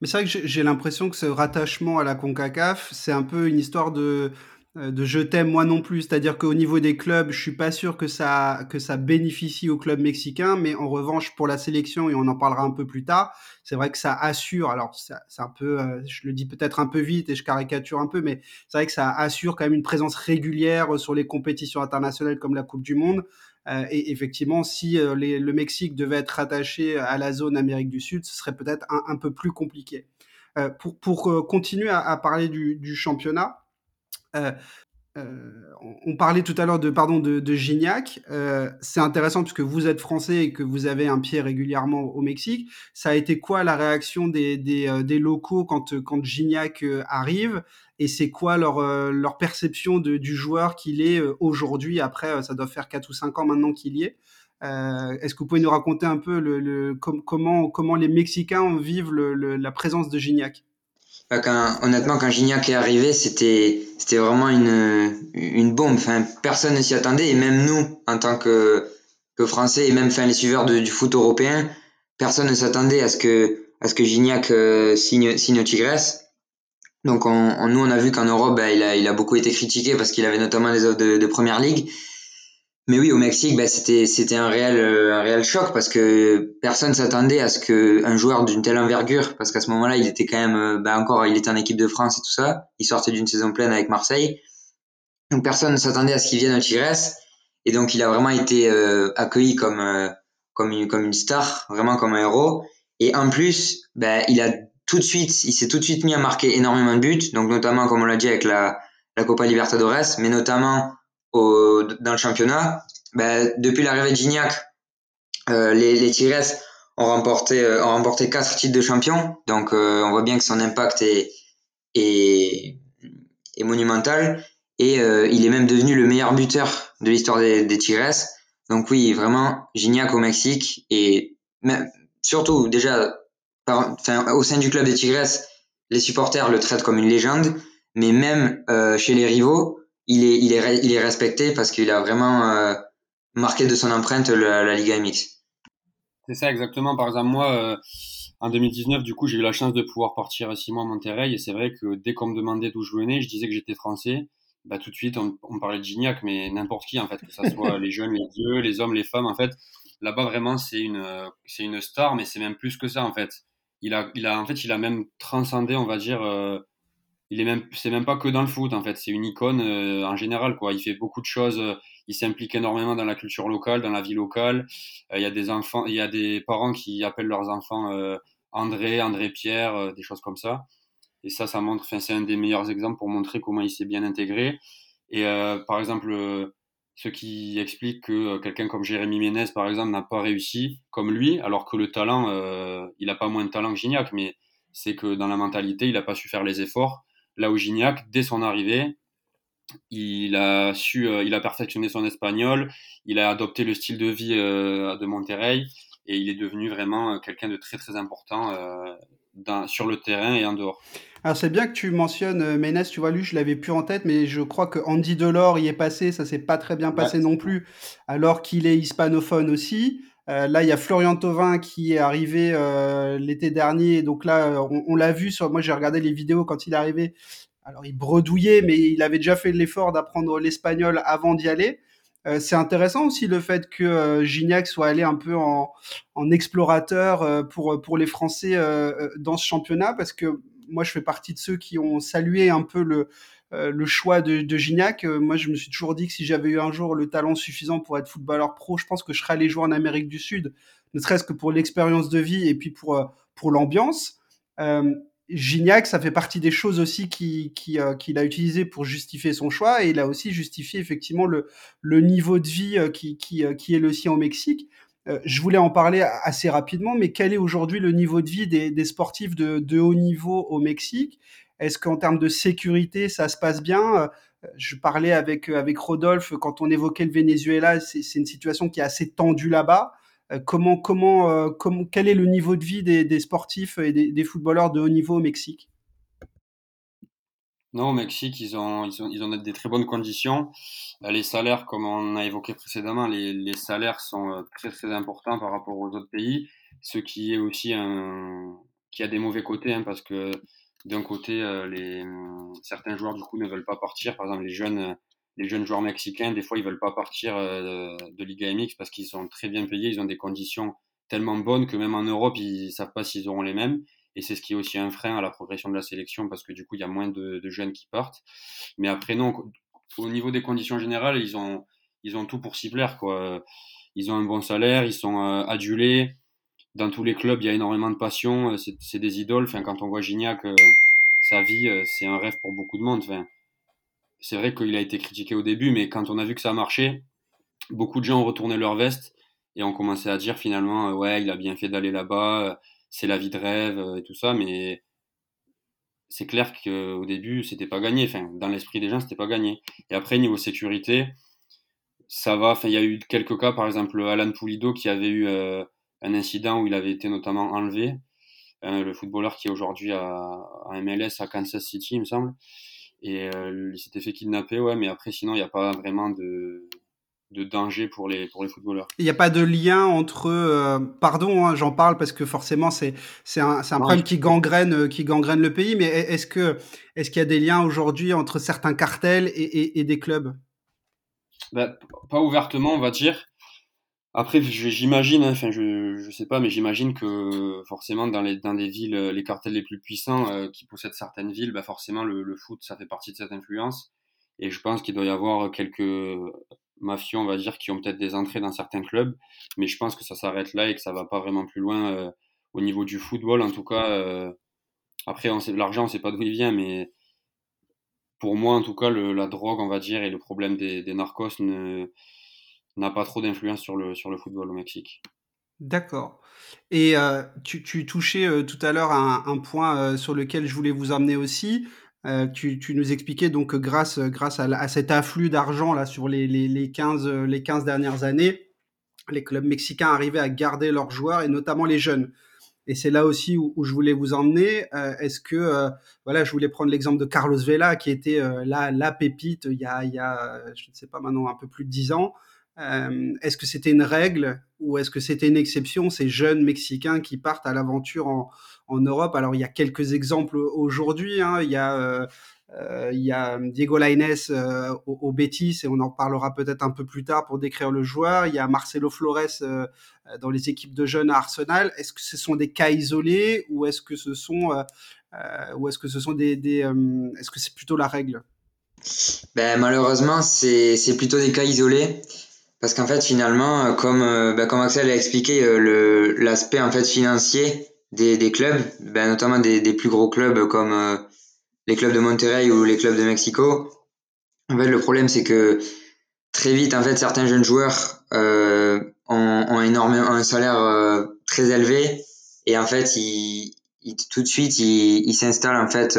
Mais c'est vrai que j'ai l'impression que ce rattachement à la CONCACAF, c'est un peu une histoire de, de je t'aime moi non plus, c'est-à-dire qu'au niveau des clubs, je suis pas sûr que ça que ça bénéficie au club mexicain, mais en revanche pour la sélection et on en parlera un peu plus tard, c'est vrai que ça assure. Alors c'est un peu, euh, je le dis peut-être un peu vite et je caricature un peu, mais c'est vrai que ça assure quand même une présence régulière sur les compétitions internationales comme la Coupe du Monde. Euh, et effectivement, si le Mexique devait être rattaché à la zone Amérique du Sud, ce serait peut-être un, peu plus compliqué. pour, pour continuer à, parler du, championnat, euh, euh, on parlait tout à l'heure de pardon de, Gignac. Euh, c'est intéressant puisque vous êtes français et que vous avez un pied régulièrement au Mexique. Ça a été quoi la réaction des, des, locaux quand quand Gignac arrive? Et c'est quoi leur leur perception du joueur qu'il est aujourd'hui? Après ça doit faire 4 ou 5 ans maintenant qu'il y est. Est-ce que vous pouvez nous raconter un peu le, comment comment les Mexicains vivent la présence de Gignac? Quand, honnêtement, quand Gignac est arrivé, c'était, c'était vraiment une, une bombe. Enfin, personne ne s'y attendait, et même nous, en tant que, que Français, et même enfin, les suiveurs du foot européen, personne ne s'attendait à ce que, à ce que Gignac euh, signe, signe Tigres. Donc, on, nous, on a vu qu'en Europe, ben, il, a, il a beaucoup été critiqué parce qu'il avait notamment des offres de, de première ligue. Mais oui, au Mexique, bah, c'était c'était un réel euh, un réel choc parce que personne s'attendait à ce que un joueur d'une telle envergure, parce qu'à ce moment-là, il était quand même euh, bah, encore, il était en équipe de France et tout ça, il sortait d'une saison pleine avec Marseille, donc personne ne s'attendait à ce qu'il vienne au Tigres, et donc il a vraiment été euh, accueilli comme comme une comme une star, vraiment comme un héros, et en plus, bah, il a tout de suite, il s'est tout de suite mis à marquer énormément de buts, donc notamment comme on l'a dit avec la la Copa Libertadores, mais notamment au, dans le championnat, ben, depuis l'arrivée de Gignac, euh, les, les Tigres ont remporté, euh, ont remporté quatre titres de champion. Donc, euh, on voit bien que son impact est, est, est monumental. Et euh, il est même devenu le meilleur buteur de l'histoire des, des Tigres. Donc oui, vraiment, Gignac au Mexique. Et même, surtout, déjà, par, au sein du club des Tigres, les supporters le traitent comme une légende. Mais même euh, chez les rivaux, il est, il est, il est respecté parce qu'il a vraiment euh, marqué de son empreinte la, la Liga MX. C'est ça exactement. Par exemple, moi, euh, en 2019, du coup, j'ai eu la chance de pouvoir partir six mois à Monterrey. Et c'est vrai que dès qu'on me demandait d'où je venais, je disais que j'étais français. Bah, tout de suite, on, on parlait de Gignac, mais n'importe qui, en fait, que ce soit <laughs> les jeunes, les vieux, les hommes, les femmes, en fait. Là-bas, vraiment, c'est une, c'est une star, mais c'est même plus que ça, en fait. Il a, il a, en fait, il a même transcendé, on va dire, euh, il est même, c'est même pas que dans le foot, en fait. C'est une icône euh, en général, quoi. Il fait beaucoup de choses. Euh, il s'implique énormément dans la culture locale, dans la vie locale. Euh, il y a des enfants, il y a des parents qui appellent leurs enfants euh, André, André Pierre, euh, des choses comme ça. Et ça, ça montre, enfin, c'est un des meilleurs exemples pour montrer comment il s'est bien intégré. Et par exemple, ce qui explique que quelqu'un comme Jérémy Ménez, par exemple, n'a pas réussi comme lui, alors que le talent, il n'a pas moins de talent que Gignac, mais c'est que dans la mentalité, il n'a pas su faire les efforts. Là où Gignac, dès son arrivée, il a su, euh, il a perfectionné son espagnol, il a adopté le style de vie euh, de Monterrey et il est devenu vraiment euh, quelqu'un de très très important dans, sur le terrain et en dehors. Alors c'est bien que tu mentionnes Ménès, tu vois, lui je l'avais plus en tête, mais je crois que Andy Delors y est passé, ça s'est pas très bien passé ouais. non plus, alors qu'il est hispanophone aussi. Euh, là, il y a Florian Thauvin qui est arrivé euh, l'été dernier. Donc là, on, on l'a vu. Sur, moi, j'ai regardé les vidéos quand il est arrivé. Alors, il bredouillait, mais il avait déjà fait l'effort d'apprendre l'espagnol avant d'y aller. Euh, c'est intéressant aussi le fait que euh, Gignac soit allé un peu en, en explorateur euh, pour, pour les Français dans ce championnat, parce que moi, je fais partie de ceux qui ont salué un peu le, euh, le choix de, de Gignac. Euh, moi, je me suis toujours dit que si j'avais eu un jour le talent suffisant pour être footballeur pro, je pense que je serais allé jouer en Amérique du Sud, ne serait-ce que pour l'expérience de vie et puis pour, euh, pour l'ambiance. Gignac, ça fait partie des choses aussi qu'il qui, qui a utilisé pour justifier son choix et il a aussi justifié effectivement le, le niveau de vie qui, qui, qui est le sien au Mexique. je voulais en parler assez rapidement, mais quel est aujourd'hui le niveau de vie des, des sportifs de, de haut niveau au Mexique est-ce qu'en termes de sécurité, ça se passe bien? Euh, Je parlais avec, euh, avec Rodolphe quand on évoquait le Venezuela, c'est une situation qui est assez tendue là-bas. Euh, comment, comment, comment, quel est le niveau de vie des, des sportifs et des, footballeurs de haut niveau au Mexique? Non, au Mexique, ils ont, ils, ont, ils ont des très bonnes conditions. Les salaires, comme on a évoqué précédemment, les, les salaires sont très très importants par rapport aux autres pays, ce qui est aussi un, qui a des mauvais côtés, hein, parce que d'un côté, euh, les, certains joueurs du coup ne veulent pas partir. Par exemple, les jeunes, les jeunes joueurs mexicains, des fois, ils veulent pas partir euh, de Liga MX parce qu'ils sont très bien payés, ils ont des conditions tellement bonnes que même en Europe, ils savent pas s'ils auront les mêmes. Et c'est ce qui est aussi un frein à la progression de la sélection parce que du coup, il y a moins de, de jeunes qui partent. Mais après, non, au niveau des conditions générales, ils ont, ils ont tout pour s'y plaire. Quoi. Ils ont un bon salaire, ils sont euh, adulés dans tous les clubs, il y a énormément de passion. Euh, c'est des idoles. Quand on voit Gignac, euh, sa vie, euh, c'est un rêve pour beaucoup de monde. C'est vrai qu'il a été critiqué au début, mais quand on a vu que ça a marché, beaucoup de gens ont retourné leur veste et ont commencé à dire finalement, ouais, il a bien fait d'aller là-bas, c'est la vie de rêve et tout ça. Mais c'est clair qu'au début, c'était pas gagné. Enfin, dans l'esprit des gens, c'était pas gagné. Et après, niveau sécurité, ça va. Il y a eu quelques cas, par exemple, Alan Pulido qui avait eu un incident où il avait été notamment enlevé. Euh, le footballeur qui est aujourd'hui à, à, MLS à Kansas City, il me semble. Et euh, il s'était fait kidnapper, ouais, mais après, sinon, il n'y a pas vraiment de, de danger pour les, pour les footballeurs. Il n'y a pas de lien entre... Euh, pardon, hein, j'en parle parce que forcément, c'est un, un problème qui gangrène, euh, qui gangrène le pays, mais est-ce que est-ce qu'il y a des liens aujourd'hui entre certains cartels et, et, et des clubs? Ben, Pas ouvertement, on va dire. Après, j'imagine, hein, enfin, je, je sais pas, mais j'imagine que forcément dans les dans des villes, les cartels les plus puissants euh, qui possèdent certaines villes, bah forcément le, le, foot, ça fait partie de cette influence. Et je pense qu'il doit y avoir quelques mafieux, on va dire, qui ont peut-être des entrées dans certains clubs, mais je pense que ça s'arrête là et que ça va pas vraiment plus loin euh, au niveau du football, en tout cas. Euh, après, l'argent, on sait pas d'où il vient, mais pour moi, en tout cas, la drogue, on va dire, et le problème des, narcos n'a pas trop d'influence sur le, sur le football au Mexique. D'accord. Et euh, tu, touchais euh, tout à l'heure un, un, point euh, sur lequel je voulais vous amener aussi. Tu, nous expliquais donc grâce, grâce à, cet afflux d'argent là sur les, les, les, 15, les 15 dernières années, les clubs mexicains arrivaient à garder leurs joueurs et notamment les jeunes. Et c'est là aussi où, je voulais vous emmener. Est-ce que, voilà, je voulais prendre l'exemple de Carlos Vela, qui était là, la pépite il y, a, il y a, je ne sais pas maintenant, un peu plus de 10 ans. Euh, est-ce que c'était une règle ou est-ce que c'était une exception, ces jeunes Mexicains qui partent à l'aventure en, Europe? Alors, il y a quelques exemples aujourd'hui. Hein. Il, y a, euh, euh, il y a Diego Lainez au, au, Betis, et on en parlera peut-être un peu plus tard pour décrire le joueur. Il y a Marcelo Flores dans les équipes de jeunes à Arsenal. Est-ce que ce sont des cas isolés ou est-ce que ce sont, ou est-ce que ce sont des, des est-ce que c'est plutôt la règle? Ben, malheureusement, c'est plutôt des cas isolés. Parce qu'en fait, finalement, euh, comme, euh, bah, comme Axel a expliqué, euh, le, l'aspect en fait financier des, des clubs, bah, notamment des, des plus gros clubs comme les clubs de Monterrey ou les clubs de Mexico. En fait, le problème, c'est que très vite, en fait, certains jeunes joueurs euh, ont, ont énormément un salaire très élevé et en fait, ils, ils tout de suite, ils, ils s'installent en fait,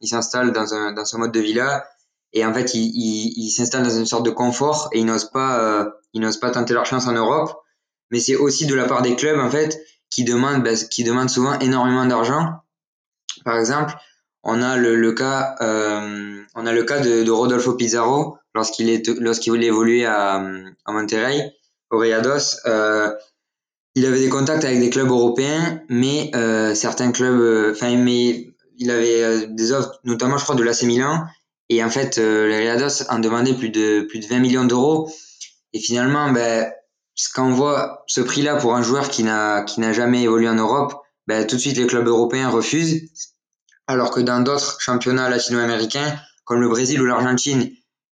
ils s'installent dans un dans ce mode de vie-là et en fait ils ils s'installent dans une sorte de confort et ils n'osent pas euh, ils n'osent pas tenter leur chance en Europe. Mais c'est aussi de la part des clubs en fait qui demandent bah, qui demandent souvent énormément d'argent. Par exemple on a le, le cas euh, on a le cas de, Rodolfo Pizarro lorsqu'il est lorsqu'il voulait évoluer à, à Monterrey au Rayados euh, il avait des contacts avec des clubs européens mais certains clubs enfin mais il avait des offres notamment je crois de l'AC Milan et en fait, euh, les Riados en demandaient plus de, plus de 20 millions d'euros. Et finalement, ben, quand on voit ce prix-là pour un joueur qui n'a, qui n'a jamais évolué en Europe, ben, tout de suite les clubs européens refusent. Alors que dans d'autres championnats latino-américains, comme le Brésil ou l'Argentine,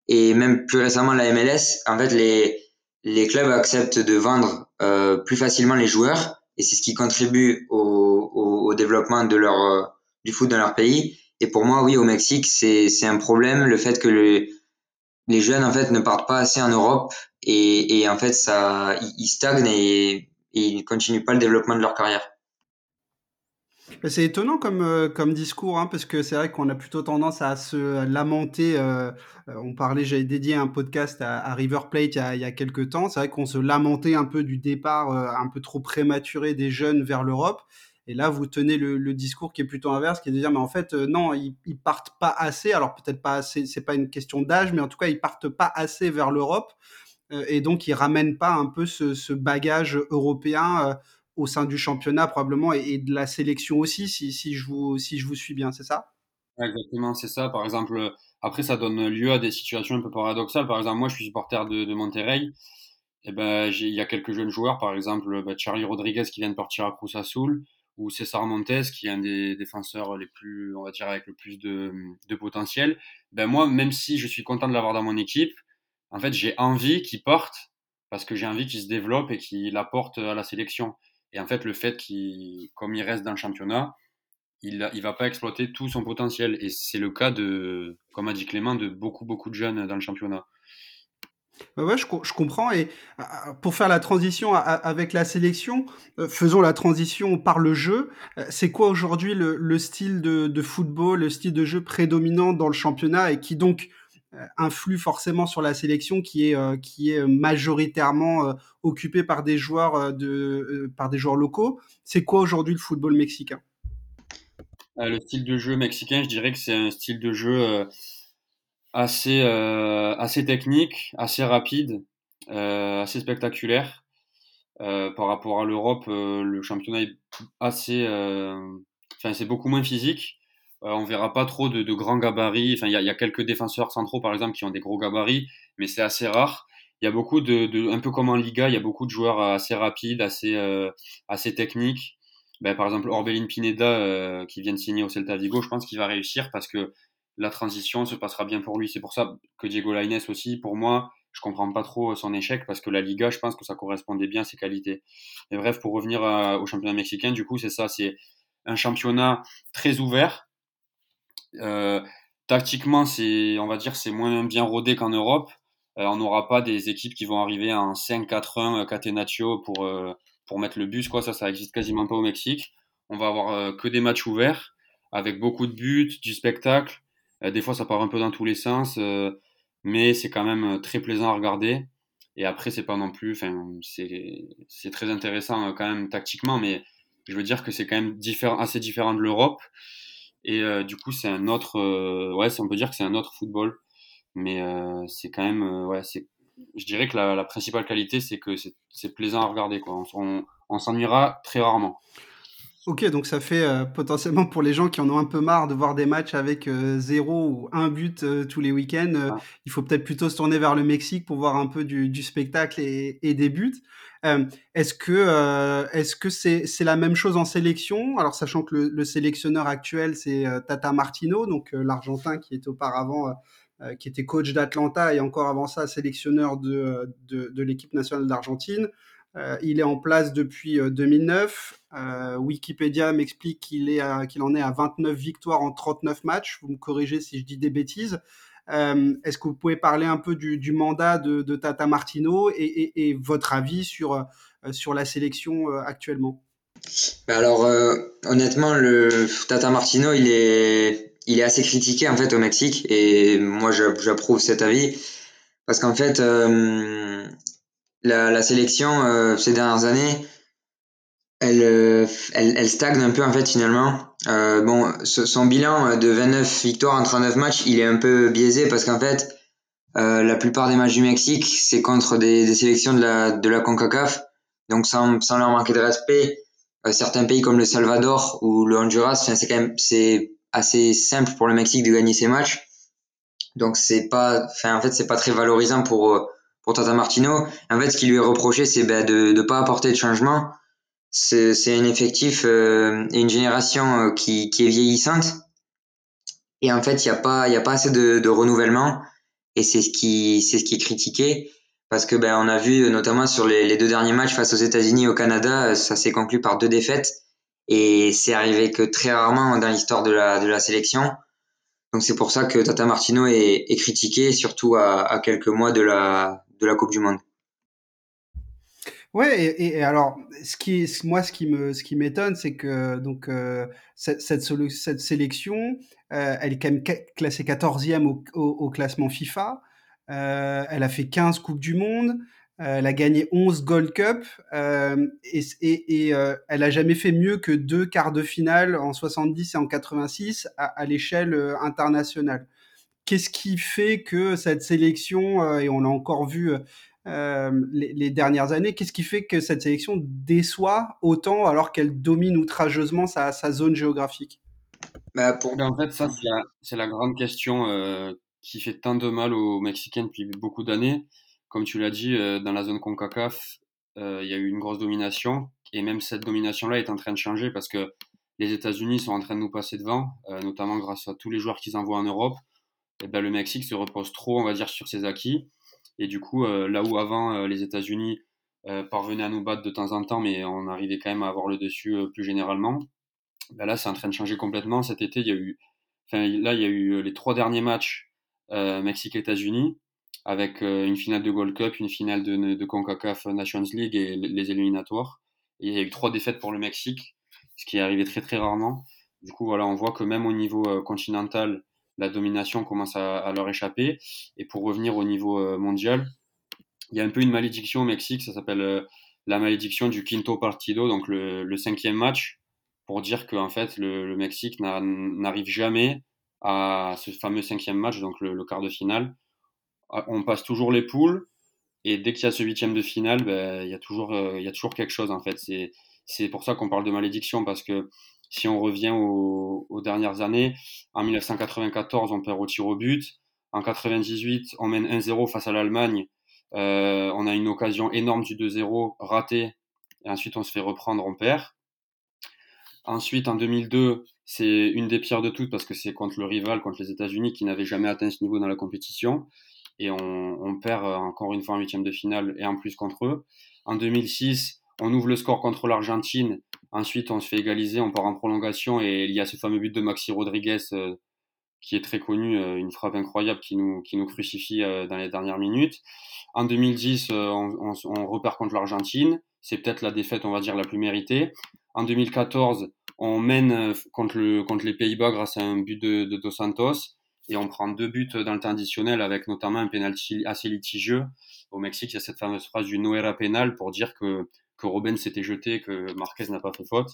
et même plus récemment la MLS, en fait, les, les clubs acceptent de vendre euh, plus facilement les joueurs. Et c'est ce qui contribue au, au, au développement de leur, euh, du foot dans leur pays. Et pour moi, oui, au Mexique, c'est un problème le fait que le, les jeunes en fait ne partent pas assez en Europe et, et en fait ça, ils stagnent et, ils continuent pas le développement de leur carrière. C'est étonnant comme, euh, comme discours, hein, parce que c'est vrai qu'on a plutôt tendance à se lamenter. Euh, euh, on parlait, j'avais dédié un podcast à, River Plate il y a quelques temps. C'est vrai qu'on se lamentait un peu du départ un peu trop prématuré des jeunes vers l'Europe. Et là, vous tenez le, discours qui est plutôt inverse, qui est de dire, mais en fait, euh, non, ils, ils, partent pas assez. Alors peut-être pas assez, c'est pas une question d'âge, mais en tout cas, ils partent pas assez vers l'Europe, euh, et donc ils ramènent pas un peu ce, bagage européen euh, au sein du championnat probablement et, de la sélection aussi, si, je vous suis bien, c'est ça? Exactement, c'est ça. Par exemple, après, ça donne lieu à des situations un peu paradoxales. Par exemple, moi, je suis supporter de, Monterrey. Et eh ben, il y a quelques jeunes joueurs, par exemple, bah, Charlie Rodriguez qui vient de partir à Cruz ou César Montes, qui est un des défenseurs les plus, on va dire, avec le plus de, potentiel, ben moi, même si je suis content de l'avoir dans mon équipe, en fait, j'ai envie qu'il porte, parce que j'ai envie qu'il se développe et qu'il apporte à la sélection. Et en fait, le fait qu'il, comme il reste dans le championnat, il ne va pas exploiter tout son potentiel. Et c'est le cas de, comme a dit Clément, de beaucoup, beaucoup de jeunes dans le championnat. Ouais, je, je, comprends. Et pour faire la transition avec la sélection, euh, faisons la transition par le jeu. Euh, c'est quoi aujourd'hui le, le, style de, de, football, le style de jeu prédominant dans le championnat et qui donc euh, influe forcément sur la sélection qui est, qui est majoritairement occupée par des joueurs, de, par des joueurs locaux? C'est quoi aujourd'hui le football mexicain? Le style de jeu mexicain, je dirais que c'est un style de jeu assez, euh, assez technique, assez rapide, euh, assez spectaculaire. Euh, par rapport à l'Europe, euh, le championnat est assez, euh, enfin c'est beaucoup moins physique. on verra pas trop de, grands gabarits. Enfin, il y a, quelques défenseurs centraux par exemple qui ont des gros gabarits, mais c'est assez rare. Il y a beaucoup de, de, un peu comme en Liga, il y a beaucoup de joueurs assez rapides, assez, assez techniques. Ben, par exemple, Orbelin Pineda qui vient de signer au Celta Vigo, je pense qu'il va réussir parce que la transition se passera bien pour lui. C'est pour ça que Diego Lainez aussi, pour moi, je comprends pas trop son échec parce que la Liga, je pense que ça correspondait bien à ses qualités. Et bref, pour revenir au championnat mexicain, du coup, c'est ça, c'est un championnat très ouvert, euh, tactiquement, c'est, on va dire, c'est moins bien rodé qu'en Europe. on n'aura pas des équipes qui vont arriver en 5-4-1 Catenaccio pour, pour mettre le bus, quoi. Ça, ça existe quasiment pas au Mexique. On va avoir que des matchs ouverts avec beaucoup de buts, du spectacle. Des fois, ça part un peu dans tous les sens, mais c'est quand même très plaisant à regarder. Et après, c'est pas non plus, enfin, c'est très intéressant euh, quand même tactiquement, mais je veux dire que c'est quand même assez différent de l'Europe. Et euh, du coup, c'est un autre, euh, ouais, on peut dire que c'est un autre football, mais c'est quand même, ouais, c'est, je dirais que la, principale qualité, c'est que c'est plaisant à regarder, quoi. On, on s'ennuiera très rarement. Ok, donc ça fait euh, potentiellement pour les gens qui en ont un peu marre de voir des matchs avec euh, zéro ou un but euh, tous les week-ends, il faut peut-être plutôt se tourner vers le Mexique pour voir un peu du, spectacle et, des buts. est-ce que est-ce que c'est c'est la même chose en sélection? Alors sachant que le, sélectionneur actuel c'est Tata Martino, donc l'Argentin qui était auparavant qui était coach d'Atlanta et encore avant ça sélectionneur de, de l'équipe nationale d'Argentine. Euh, il est en place depuis 2009. Euh, euh, Wikipédia m'explique qu'il qu'il en est à 29 victoires en 39 matchs. Vous me corrigez si je dis des bêtises. Est-ce que vous pouvez parler un peu du, mandat de, Tata Martino et, votre avis sur, sur la sélection actuellement? Bah Alors, honnêtement, le Tata Martino, il est, il est assez critiqué en fait au Mexique et moi j'approuve cet avis parce qu'en fait, la, la sélection euh, ces dernières années, elle, euh, elle, elle, stagne un peu en fait finalement. Euh, bon, son bilan de 29 victoires en 39 matchs, il est un peu biaisé parce qu'en fait, euh, la plupart des matchs du Mexique, c'est contre des, des, sélections de la, de la CONCACAF. Donc sans, sans leur manquer de respect, euh, certains pays comme le Salvador ou le Honduras, c'est quand même c'est assez simple pour le Mexique de gagner ces matchs. Donc c'est pas, en fait c'est pas très valorisant pour Tata Martino. En fait, ce qui lui est reproché, c'est ben, de ne pas apporter de changement. C'est un effectif euh, et une génération euh, qui, qui est vieillissante. Et en fait, il n'y a, pas, a pas assez de, renouvellement. Et c'est ce, qui, ce qui est critiqué. Parce que ben, on a vu notamment sur les, deux derniers matchs face aux États-Unis et au Canada, ça s'est conclu par deux défaites. Et c'est arrivé que très rarement dans l'histoire de la, de la sélection. Donc c'est pour ça que Tata Martino est, critiqué, surtout à, quelques mois de la, de la Coupe du Monde. Ouais, et, alors, ce qui, moi, ce qui me, ce qui m'étonne, c'est que donc euh, cette, cette, sélection, euh, elle est quand même classée 14e au, classement FIFA. Euh, elle a fait 15 Coupes du Monde. elle a gagné 11 Gold Cup et, et, elle a jamais fait mieux que deux quarts de finale en 70 et en 86 à, à l'échelle internationale qu'est-ce qui fait que cette sélection, euh, et on l'a encore vu euh, les, dernières années, qu'est-ce qui fait que cette sélection déçoit autant alors qu'elle domine outrageusement sa, zone géographique? Bah, En fait, ça, c'est la, grande question euh, qui fait tant de mal aux Mexicains depuis beaucoup d'années. Comme tu l'as dit, dans la zone CONCACAF, il y a eu une grosse domination, et même cette domination-là est en train de changer parce que les États-Unis sont en train de nous passer devant, notamment grâce à tous les joueurs qu'ils envoient en Europe. Eh ben, le Mexique se repose trop, on va dire, sur ses acquis. Et du coup, euh, là où avant euh, les États-Unis euh, parvenaient à nous battre de temps en temps, mais on arrivait quand même à avoir le dessus plus généralement, ben là, c'est en train de changer complètement. Cet été, il y a eu, enfin, là, il y a eu les trois derniers matchs Mexique-États-Unis avec une finale de Gold Cup, une finale de, CONCACAF Nations League et les éliminatoires. Il y a eu trois défaites pour le Mexique, ce qui est arrivé très très rarement. Du coup, voilà, on voit que même au niveau continental, la domination commence à, leur échapper. Et pour revenir au niveau euh, mondial, il y a un peu une malédiction au Mexique, ça s'appelle euh, la malédiction du quinto partido, donc le, cinquième match, pour dire que en fait le, Mexique n'arrive jamais à ce fameux cinquième match, donc le, quart de finale. Ah, on passe toujours les poules, et dès qu'il y a ce huitième de finale, ben, il, y a toujours, euh, y a toujours quelque chose en fait. C'est pour ça qu'on parle de malédiction, parce que si on revient aux, dernières années, en 1994, on perd au tir au but. En 98, on mène 1-0 face à l'Allemagne. Euh, on a une occasion énorme du 2-0 ratée. Et ensuite, on se fait reprendre, on perd. Ensuite, en 2002, c'est une des pires de toutes parce que c'est contre le rival, contre les États-Unis, qui n'avaient jamais atteint ce niveau dans la compétition. Et on, on, perd encore une fois en huitième de finale et en plus contre eux. En 2006, on ouvre le score contre l'Argentine Ensuite, on se fait égaliser, on part en prolongation et il y a ce fameux but de Maxi Rodriguez euh, qui est très connu, une frappe incroyable qui nous, qui nous crucifie dans les dernières minutes. En 2010, on, on, repart contre l'Argentine. C'est peut-être la défaite, on va dire, la plus méritée. En 2014, on mène contre, le, contre les Pays-Bas grâce à un but de, de, Dos Santos et on prend deux buts dans le temps additionnel avec notamment un penalty assez litigieux. Au Mexique, il y a cette fameuse phrase du no era penal pour dire que, que Robben s'était jeté, que Marquez n'a pas fait faute.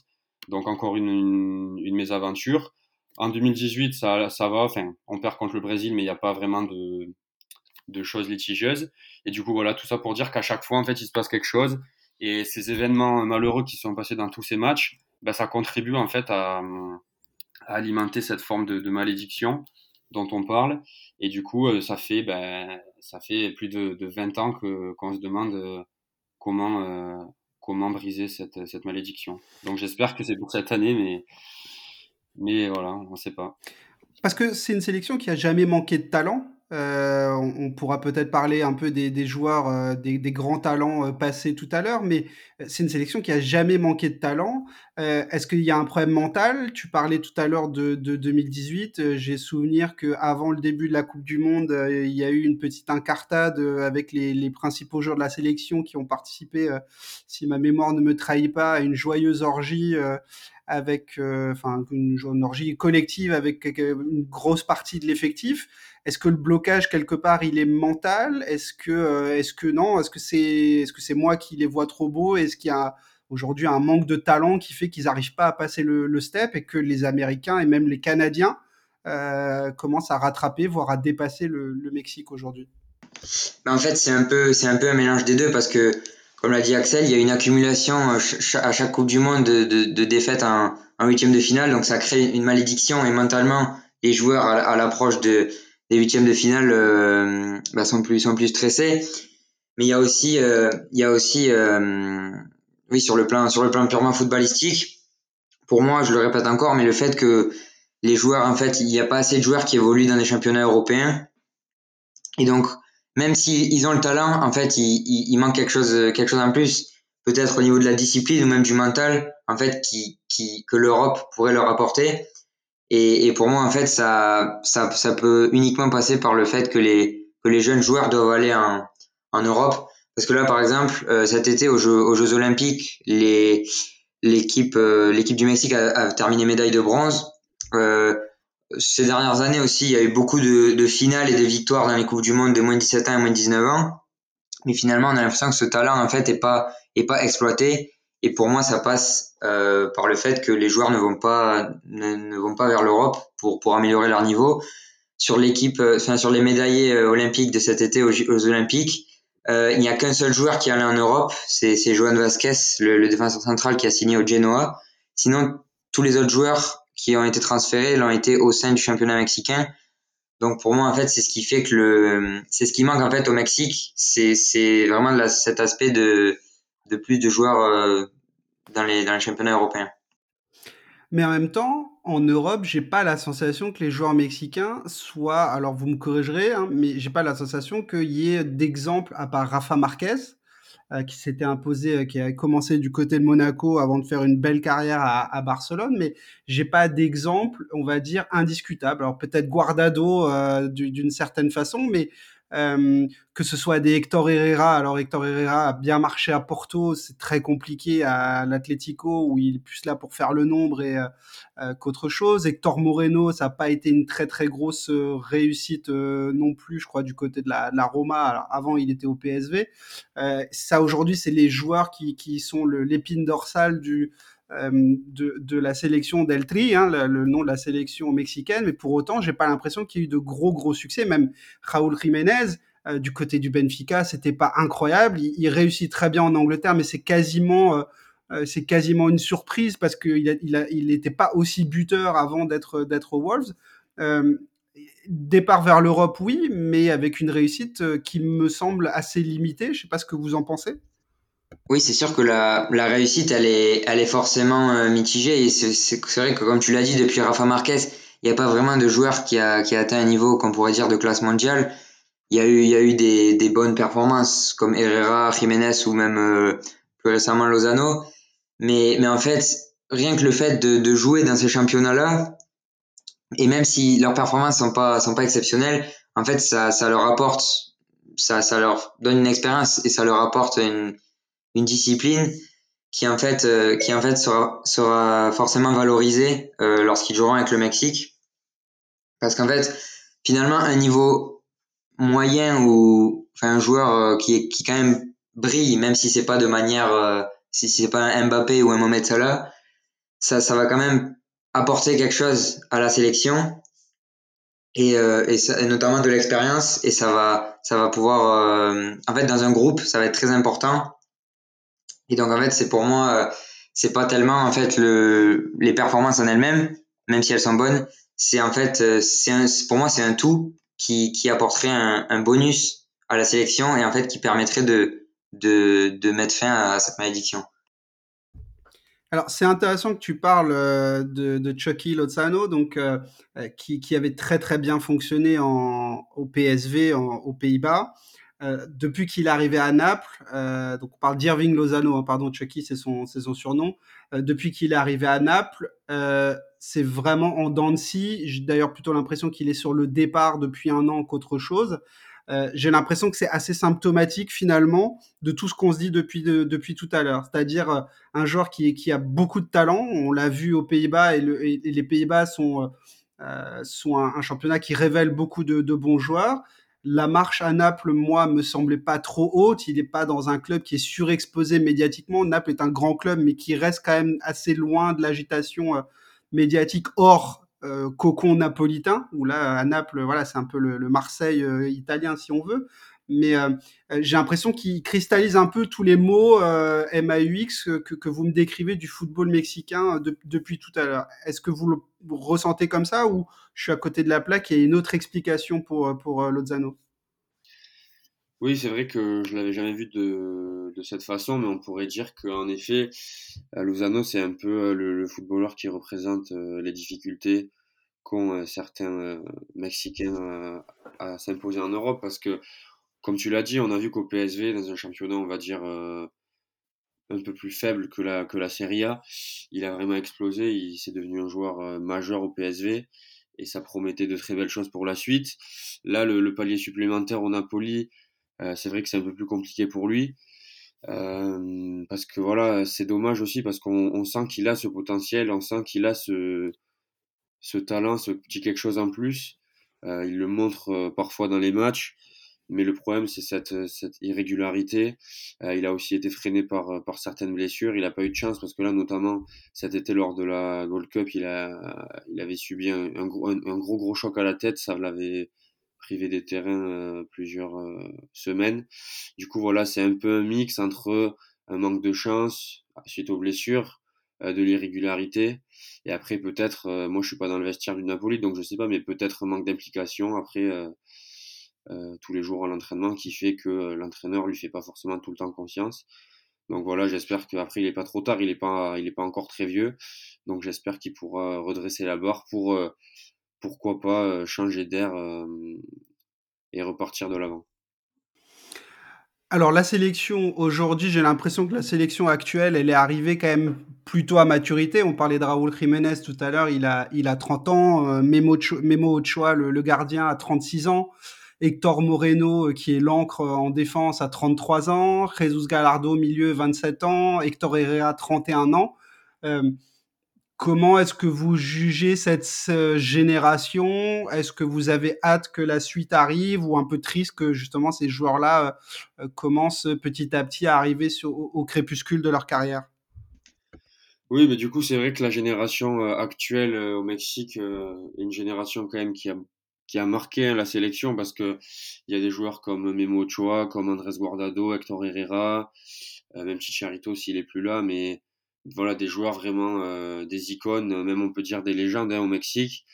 Donc encore une, une, mésaventure. En 2018, ça, ça va. Enfin, on perd contre le Brésil, mais il n'y a pas vraiment de, choses litigieuses. Et du coup, voilà, tout ça pour dire qu'à chaque fois, en fait, il se passe quelque chose. Et ces événements malheureux qui sont passés dans tous ces matchs, ben, ça contribue en fait à, à alimenter cette forme de, malédiction dont on parle. Et du coup, euh, ça fait, ben, ça fait plus de, de 20 ans que, qu'on se demande euh, comment, euh, comment briser cette, malédiction. Donc j'espère que c'est pour cette année, mais mais voilà, on ne sait pas. Parce que c'est une sélection qui a jamais manqué de talent. Euh, on, on, pourra peut-être parler un peu des, des joueurs, euh, des, des, grands talents euh, passés tout à l'heure, mais euh, c'est une sélection qui a jamais manqué de talent. Euh, est-ce qu'il y a un problème mental? Tu parlais tout à l'heure de, de, 2018. Euh, j'ai souvenir que avant le début de la Coupe du Monde, il y a eu une petite incartade avec les, les, principaux joueurs de la sélection qui ont participé, si ma mémoire ne me trahit pas, à une joyeuse orgie avec euh, enfin une, une, orgie collective avec une grosse partie de l'effectif. Est-ce que le blocage quelque part il est mental? Est-ce que euh, est-ce que non? Est-ce que c'est est-ce que moi qui les vois trop beaux? Est-ce qu'il y a aujourd'hui un manque de talent qui fait qu'ils n'arrivent pas à passer le, step et que les Américains et même les Canadiens euh, commencent à rattraper, voire à dépasser le, le Mexique aujourd'hui? Ben En fait, c'est un peu c'est un peu un mélange des deux parce que comme l'a dit Axel, il y a une accumulation euh, à chaque Coupe du Monde de, de, de défaites en, en huitième de finale, donc ça crée une malédiction et mentalement les joueurs à, l'approche de, des huitièmes de finale euh, bah sont plus sont plus stressés. Mais il y a aussi euh, il y a aussi euh, oui sur le plan sur le plan purement footballistique. Pour moi, je le répète encore, mais le fait que les joueurs en fait il n'y a pas assez de joueurs qui évoluent dans les championnats européens et donc même s'ils ils ont le talent, en fait, il, il, il, manque quelque chose, quelque chose en plus. Peut-être au niveau de la discipline ou même du mental, en fait, qui, qui, que l'Europe pourrait leur apporter. Et, et, pour moi, en fait, ça, ça, ça peut uniquement passer par le fait que les, que les jeunes joueurs doivent aller en, en Europe. Parce que là, par exemple, euh, cet été aux Jeux, aux Jeux Olympiques, l'équipe, euh, l'équipe du Mexique a, a, terminé médaille de bronze. Euh, ces dernières années aussi, il y a eu beaucoup de, de, finales et de victoires dans les Coupes du Monde de moins de 17 ans et moins de 19 ans. Mais finalement, on a l'impression que ce talent, en fait, est pas, est pas exploité. Et pour moi, ça passe euh, par le fait que les joueurs ne vont pas, ne, ne vont pas vers l'Europe pour, pour améliorer leur niveau. Sur l'équipe, euh, enfin, sur les médaillés euh, olympiques de cet été aux, aux Olympiques, euh, il n'y a qu'un seul joueur qui est allé en Europe, c'est Joan Vasquez, le, le défenseur central qui a signé au Genoa. Sinon, tous les autres joueurs qui ont été transférés l'ont été au sein du championnat mexicain. Donc pour moi en fait c'est ce qui fait que le c'est ce qui manque en fait au Mexique c'est c'est vraiment la, cet aspect de de plus de joueurs euh, dans les dans les championnats européens. Mais en même temps, en Europe, j'ai pas la sensation que les joueurs mexicains soient, alors vous me corrigerez, hein, mais j'ai pas la sensation qu'il y ait d'exemples à part Rafa Marquez, qui s'était imposé, euh, qui a commencé du côté de Monaco avant de faire une belle carrière à, à Barcelone, mais j'ai pas d'exemple, on va dire, indiscutable. Alors peut-être Guardado euh, d'une certaine façon, mais euh, que ce soit des Hector Herrera. Alors Hector Herrera a bien marché à Porto, c'est très compliqué à l'Atlético où il est plus là pour faire le nombre et euh, euh qu'autre chose. Hector Moreno, ça n'a pas été une très très grosse euh, réussite euh, non plus, je crois, du côté de la, de la Roma. Alors, avant, il était au PSV. ça aujourd'hui, c'est les joueurs qui, qui sont l'épine dorsale du euh, de, de, la sélection d'Eltri, hein, le, nom de la sélection mexicaine, mais pour autant, j'ai pas l'impression qu'il y ait eu de gros gros succès. Même Raúl Jiménez, euh, du côté du Benfica, c'était pas incroyable. Il, réussit très bien en Angleterre, mais c'est quasiment euh, c'est quasiment une surprise parce qu'il il, a, il n'était pas aussi buteur avant d'être d'être Wolves. Euh, départ vers l'Europe, oui, mais avec une réussite qui me semble assez limitée. Je sais pas ce que vous en pensez. Oui, c'est sûr que la, la réussite, elle est, elle est forcément euh, mitigée. Et c'est vrai que, comme tu l'as dit, depuis Rafa Marquez, il n'y a pas vraiment de joueur qui a, qui a atteint un niveau qu'on pourrait dire de classe mondiale. Il y a eu, il y a eu des, des bonnes performances comme Herrera, Jiménez ou même euh, plus récemment Lozano. Mais, mais en fait, rien que le fait de, de jouer dans ces championnats-là, Et même si leurs performances sont pas sont pas exceptionnelles, en fait, ça, ça leur apporte, ça, ça leur donne une expérience et ça leur apporte une, une discipline qui en fait, euh, qui en fait sera, sera forcément valorisée euh, lorsqu'ils joueront avec le Mexique. Parce qu'en fait, finalement, un niveau moyen ou un joueur euh, qui qui quand même brille, même si c'est pas de manière, euh, si c'est pas un Mbappé ou un Mohamed Salah, ça, ça va quand même apporter quelque chose à la sélection. Et, et, notamment de l'expérience. Et ça va ça va pouvoir en fait dans un groupe ça va être très important et donc en fait c'est pour moi euh, c'est pas tellement en fait le les performances en elles-mêmes même si elles sont bonnes c'est en fait euh, c'est pour moi c'est un tout qui qui apporterait un, bonus à la sélection et en fait qui permettrait de de de mettre fin à, cette malédiction alors, c'est intéressant que tu parles euh, de, de, Chucky Lozano, donc qui, qui, avait très très bien fonctionné en, au PSV en, aux Pays-Bas. Euh, depuis qu'il est arrivé à Naples, euh, donc on parle d'Irving Lozano, hein, pardon, Chucky, c'est son, son surnom. Euh, depuis qu'il est arrivé à Naples, c'est vraiment en dents. J'ai d'ailleurs plutôt l'impression qu'il est sur le départ depuis un an qu'autre chose. Euh, j'ai l'impression que c'est assez symptomatique finalement de tout ce qu'on se dit depuis, de, depuis tout à l'heure. C'est-à-dire euh, un joueur qui, qui a beaucoup de talent, on l'a vu aux Pays-Bas et, le, et, les Pays-Bas sont, euh, sont un, un, championnat qui révèle beaucoup de, de, bons joueurs. La marche à Naples, moi, me semblait pas trop haute. Il n'est pas dans un club qui est surexposé médiatiquement. Naples est un grand club, mais qui reste quand même assez loin de l'agitation médiatique hors euh, cocon napolitain, où là, à Naples, voilà, c'est un peu le, le Marseille euh, italien, si on veut. Mais euh, j'ai l'impression qu'il cristallise un peu tous les mots euh, MAUX que, que, vous me décrivez du football mexicain de, depuis tout à l'heure. Est-ce que vous le ressentez comme ça ou je suis à côté de la plaque et une autre explication pour, pour Lozano? Oui, c'est vrai que je l'avais jamais vu de, de cette façon, mais on pourrait dire qu'en effet, Lozano, c'est un peu le, le, footballeur qui représente les difficultés qu'ont certains Mexicains à, à s'imposer en Europe, parce que, comme tu l'as dit, on a vu qu'au PSV, dans un championnat, on va dire, un peu plus faible que la, que la Serie A, il a vraiment explosé, il s'est devenu un joueur majeur au PSV, et ça promettait de très belles choses pour la suite. Là, le, palier supplémentaire au Napoli, euh, c'est vrai que c'est un peu plus compliqué pour lui. Euh, parce que voilà, c'est dommage aussi parce qu'on on sent qu'il a ce potentiel, on sent qu'il a ce, ce talent, ce petit quelque chose en plus. Euh, il le montre euh, parfois dans les matchs, mais le problème c'est cette, cette irrégularité. Euh, il a aussi été freiné par, par certaines blessures. Il n'a pas eu de chance parce que là, notamment cet été lors de la Gold Cup, il, a, il avait subi un, un, un, gros gros choc à la tête. Ça l'avait privé des terrains euh, plusieurs euh, semaines. Du coup, voilà, c'est un peu un mix entre un manque de chance suite aux blessures, euh, de l'irrégularité, et après peut-être, moi je suis pas dans le vestiaire du Napoli, donc je sais pas, mais peut-être un manque d'implication après tous les jours à l'entraînement qui fait que l'entraîneur lui fait pas forcément tout le temps confiance. Donc voilà, j'espère qu'après il est pas trop tard, il est pas, il est pas encore très vieux, donc j'espère qu'il pourra redresser la barre pour pourquoi pas changer d'air et repartir de l'avant. Alors la sélection aujourd'hui, j'ai l'impression que la sélection actuelle, elle est arrivée quand même plutôt à maturité. On parlait de Raúl Jiménez tout à l'heure, il a, il a 30 ans. Memo, Ochoa, le, gardien, a 36 ans. Hector Moreno, qui est l'encre en défense, a 33 ans. Jesus Gallardo, milieu, 27 ans. Hector Herrera, 31 ans. Euh, Comment est-ce que vous jugez cette génération? Est-ce que vous avez hâte que la suite arrive ou un peu triste que justement ces joueurs-là euh, commencent petit à petit à arriver sur, au, crépuscule de leur carrière? Oui, mais du coup, c'est vrai que la génération euh, actuelle euh, au Mexique est une génération quand même qui a, qui a marqué la sélection parce que il y a des joueurs comme Memo Ochoa, comme Andrés Guardado, Hector Herrera, même Chicharito s'il est plus là, mais voilà des joueurs vraiment euh, des icônes, même on peut dire des légendes hein, au Mexique.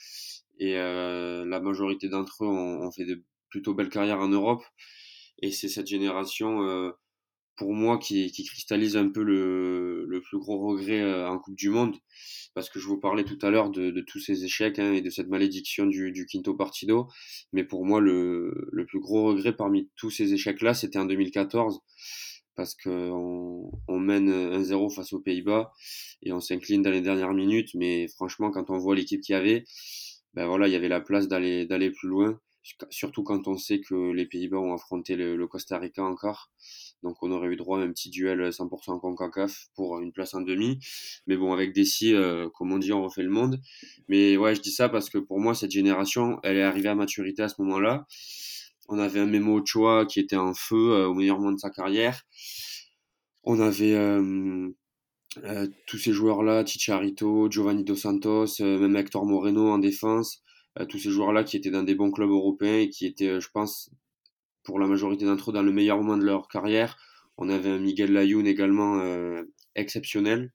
Et euh, la majorité d'entre eux ont, ont, fait de plutôt belles carrières en Europe. Et c'est cette génération, euh, pour moi, qui, cristallise un peu le, le plus gros regret euh, en Coupe du Monde. Parce que je vous parlais tout à l'heure de, tous ces échecs hein, et de cette malédiction du, Quinto Partido. Mais pour moi, le, le plus gros regret parmi tous ces échecs-là, c'était en 2014 parce qu'on on mène 1-0 face aux Pays-Bas et on s'incline dans les dernières minutes. Mais franchement, quand on voit l'équipe qu'il y avait, ben voilà, il y avait la place d'aller d'aller plus loin, surtout quand on sait que les Pays-Bas ont affronté le, Costa Rica encore. Donc on aurait eu droit à un petit duel 100% CONCACAF pour une place en demi. Mais bon, avec Dessy, euh, comme on dit, on refait le monde. Mais ouais, je dis ça parce que pour moi, cette génération, elle est arrivée à maturité à ce moment-là. On avait un Memo Ochoa qui était en feu euh, au meilleur moment de sa carrière. On avait euh, euh, tous ces joueurs-là, Chicharito, Giovanni Dos Santos, euh, même Hector Moreno en défense, euh, tous ces joueurs-là qui étaient dans des bons clubs européens et qui étaient, je pense, pour la majorité d'entre eux, dans le meilleur moment de leur carrière. On avait un Miguel Layun également exceptionnel.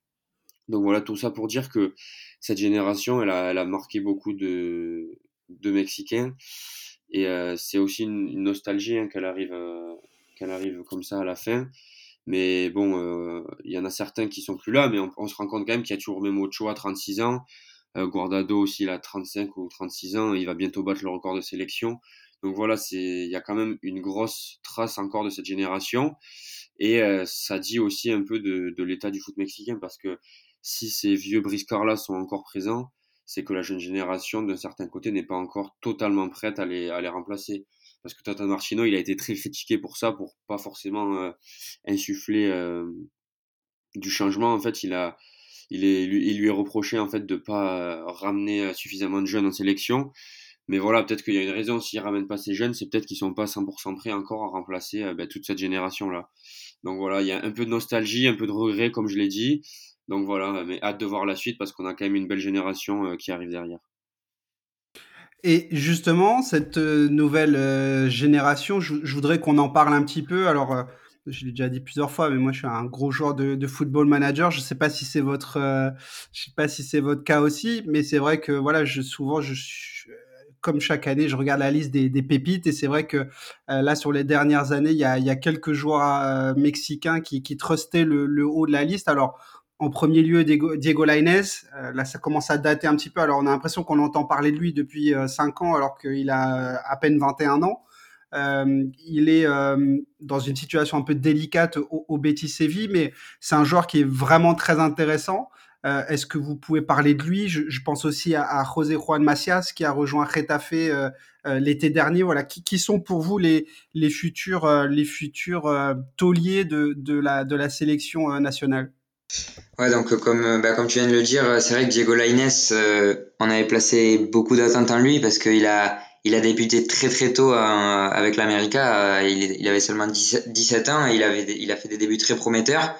Donc voilà, tout ça pour dire que cette génération, elle a, elle a marqué beaucoup de, de Mexicains. Et c'est aussi une, nostalgie hein, qu'elle arrive, qu'elle arrive comme ça à la fin. Mais bon, euh, il y en a certains qui sont plus là, mais on, se rend compte quand même qu'il y a toujours même Ochoa, 36 ans. Euh, Guardado aussi, il a 35 ou 36 ans. Il va bientôt battre le record de sélection. Donc voilà, c'est il y a quand même une grosse trace encore de cette génération. Et euh, ça dit aussi un peu de, de l'état du foot mexicain parce que si ces vieux briscards-là sont encore présents, c'est que la jeune génération, d'un certain côté, n'est pas encore totalement prête à les, à les remplacer parce que Tata Martino, il a été très critiqué pour ça, pour pas forcément euh, insuffler euh, du changement. En fait, il a, il, est, il lui est reproché en fait de pas euh, ramener suffisamment de jeunes en sélection. Mais voilà, peut-être qu'il y a une raison s'il ramène pas ces jeunes, c'est peut-être qu'ils sont pas 100% prêts encore à remplacer ben, toute cette génération là. Donc voilà, il y a un peu de nostalgie, un peu de regret comme je l'ai dit. Donc voilà, mais hâte de voir la suite parce qu'on a quand même une belle génération qui arrive derrière. Et justement, cette euh, nouvelle euh, génération, je, voudrais qu'on en parle un petit peu. Alors, euh, je l'ai déjà dit plusieurs fois, mais moi, je suis un gros joueur de, football manager. Je ne sais pas si c'est votre, je sais pas si c'est votre cas aussi, mais c'est vrai que voilà, je souvent, je comme chaque année, je regarde la liste des, pépites et c'est vrai que là, sur les dernières années, il y a, quelques joueurs mexicains qui, qui trustaient le, haut de la liste. Alors, en premier lieu, Diego, Lainez. Euh, là, ça commence à dater un petit peu. Alors, on a l'impression qu'on entend parler de lui depuis euh, 5 ans, alors qu'il a euh, à peine 21 ans. Euh, il est euh, dans une situation un peu délicate au, au Betis Séville, mais c'est un joueur qui est vraiment très intéressant. Est-ce que vous pouvez parler de lui? Je, pense aussi à, José Juan Macias qui a rejoint Retafe l'été dernier. Voilà, qui, sont pour vous les, les futurs, les futurs tauliers de, de, la, de la sélection nationale? Ouais, donc euh, comme, euh, bah, comme tu viens de le dire, euh, c'est vrai que Diego Lainez, on avait placé beaucoup d'attentes en lui parce qu'il a, il a débuté très très tôt avec l'América. il, avait seulement 17, ans et il, avait, il a fait des débuts très prometteurs.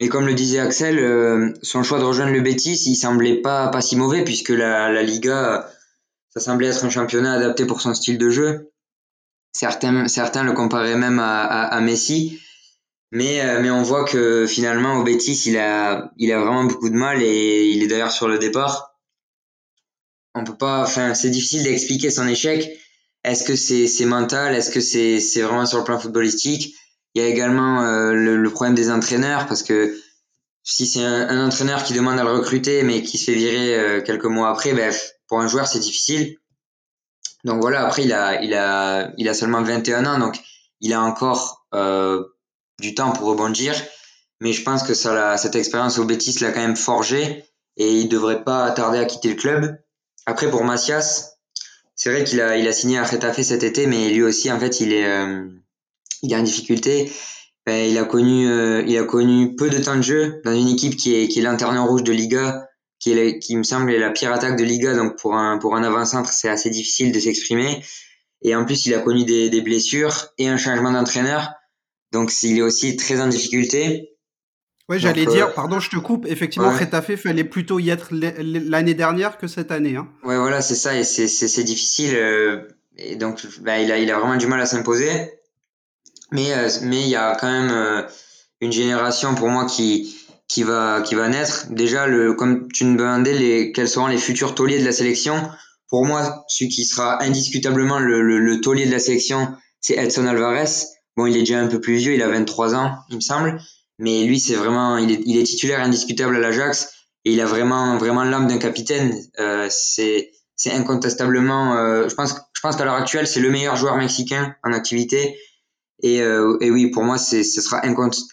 Et comme le disait Axel, son choix de rejoindre le Betis, il semblait pas, pas si mauvais puisque la, la Liga, ça semblait être un championnat adapté pour son style de jeu. Certains, certains le comparaient même à, à, à Messi. Mais, euh, mais on voit que finalement, au Betis, il a, il a vraiment beaucoup de mal et il est d'ailleurs sur le départ. On peut pas, enfin, c'est difficile d'expliquer son échec. Est-ce que c'est, c'est mental? Est-ce que c'est, c'est vraiment sur le plan footballistique? Il y a également euh, le, problème des entraîneurs parce que si c'est un, entraîneur qui demande à le recruter mais qui se fait virer euh, quelques mois après, ben, pour un joueur, c'est difficile. Donc voilà, après, il a, il a, il a seulement 21 ans, donc il a encore, euh, du temps pour rebondir. Mais je pense que cette expérience au Betis l'a quand même forgé et il devrait pas tarder à quitter le club. Après, pour Macias, c'est vrai qu'il a, il a signé à Retafe cet été, mais lui aussi, en fait, il est, il est en difficulté. Ben, il a connu, euh, il a connu peu de temps de jeu dans une équipe qui est, qui est lanterne rouge de Liga, qui est, qui me semble est la pire attaque de Liga. Donc pour un, pour un avant-centre, c'est assez difficile de s'exprimer. Et en plus, il a connu des, des blessures et un changement d'entraîneur. Donc il est aussi très en difficulté. Oui, j'allais dire, euh, pardon, je te coupe. Effectivement, ouais. Retafe fallait plutôt y être l'année dernière que cette année. Hein. Ouais, voilà, c'est ça, et c'est difficile. Euh, et donc, bah, il, a, il a vraiment du mal à s'imposer. Mais euh, mais il y a quand même une génération pour moi qui qui va qui va naître. Déjà, le comme tu me demandais les quels seront les futurs tauliers de la sélection. Pour moi, celui qui sera indiscutablement le, le, le taulier de la sélection, c'est Edson Alvarez Bon, il est déjà un peu plus vieux, il a 23 ans, il me semble. Mais lui, c'est vraiment, il est, il est titulaire indiscutable à l'Ajax et il a vraiment, vraiment l'âme d'un capitaine. Euh, c'est, c'est incontestablement, euh, je pense, je pense qu'à l'heure actuelle, c'est le meilleur joueur mexicain en activité. Et, euh, et oui, pour moi, ce sera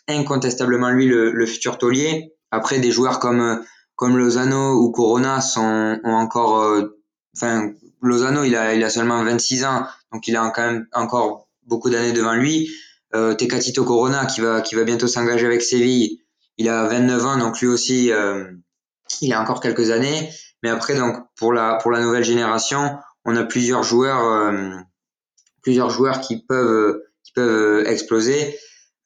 incontestablement lui le, le futur taulier. Après, des joueurs comme, comme Lozano ou Corona sont, ont encore euh, enfin, Lozano, il a, il a seulement 26 ans, donc il a quand même encore beaucoup d'années devant lui. Euh, Tecatito Corona, qui va, qui va bientôt s'engager avec Séville, il a 29 ans, donc lui aussi, euh, il a encore quelques années. Mais après, donc, pour la, pour la nouvelle génération, on a plusieurs joueurs, euh, plusieurs joueurs qui peuvent, peuvent exploser.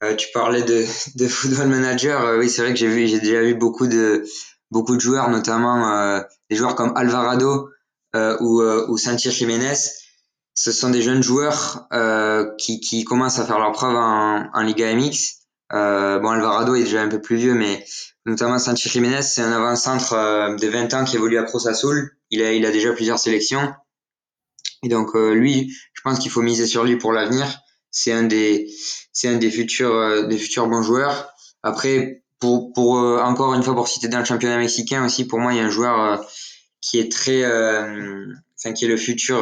Euh, tu parlais de, de football manager. Euh, oui, c'est vrai que j'ai vu, j'ai déjà vu beaucoup de, beaucoup de joueurs, notamment euh, des joueurs comme Alvarado ou, ou Santi Jiménez. Ce sont des jeunes joueurs qui, qui commencent à faire leur preuve en, en Liga MX. bon, Alvarado est déjà un peu plus vieux, mais notamment Santi Jiménez, c'est un avant-centre de 20 ans qui évolue à Pro Il a, il a déjà plusieurs sélections. Et donc lui, je pense qu'il faut miser sur lui pour l'avenir. C'est un des, c'est un des futurs, euh, des futurs bons joueurs. Après, pour, pour euh, encore une fois pour citer dans le championnat mexicain aussi, pour moi il y a un joueur euh, qui est très, enfin qui est le futur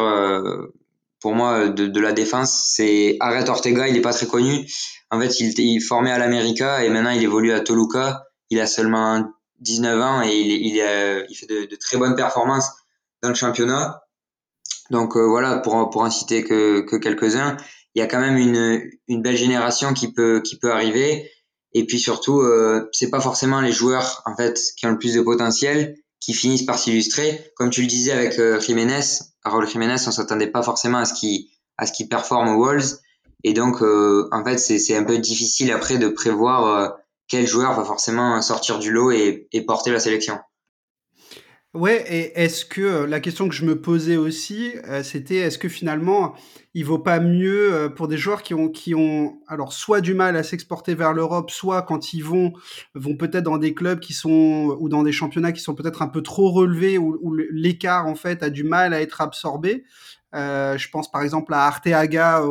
pour moi de, de la défense, c'est Aret Ortega. Il est pas très connu. En fait, il, il formé à l'América et maintenant il évolue à Toluca. Il a seulement 19 ans et il, il, il fait de, de, très bonnes performances dans le championnat. Donc voilà, pour, pour en citer que, que quelques-uns il y a quand même une, belle génération qui peut arriver. Et puis surtout, euh, c'est pas forcément les joueurs en fait qui ont le plus de potentiel qui finissent par s'illustrer. Comme tu le disais avec euh, Jiménez, Raúl Jiménez, on s'attendait pas forcément à ce qu'il performe aux Wolves. Et donc, euh, en fait, c'est un peu difficile après de prévoir euh, quel joueur va forcément sortir du lot et porter la sélection. Ouais, et est-ce que euh, la question que je me posais aussi, euh, c'était est-ce que finalement il vaut pas mieux euh, pour des joueurs qui ont qui ont alors soit du mal à s'exporter vers l'Europe, soit quand ils vont vont peut-être dans des clubs qui sont ou dans des championnats qui sont peut-être un peu trop relevés où, l'écart en fait a du mal à être absorbé. je pense par exemple à Arteaga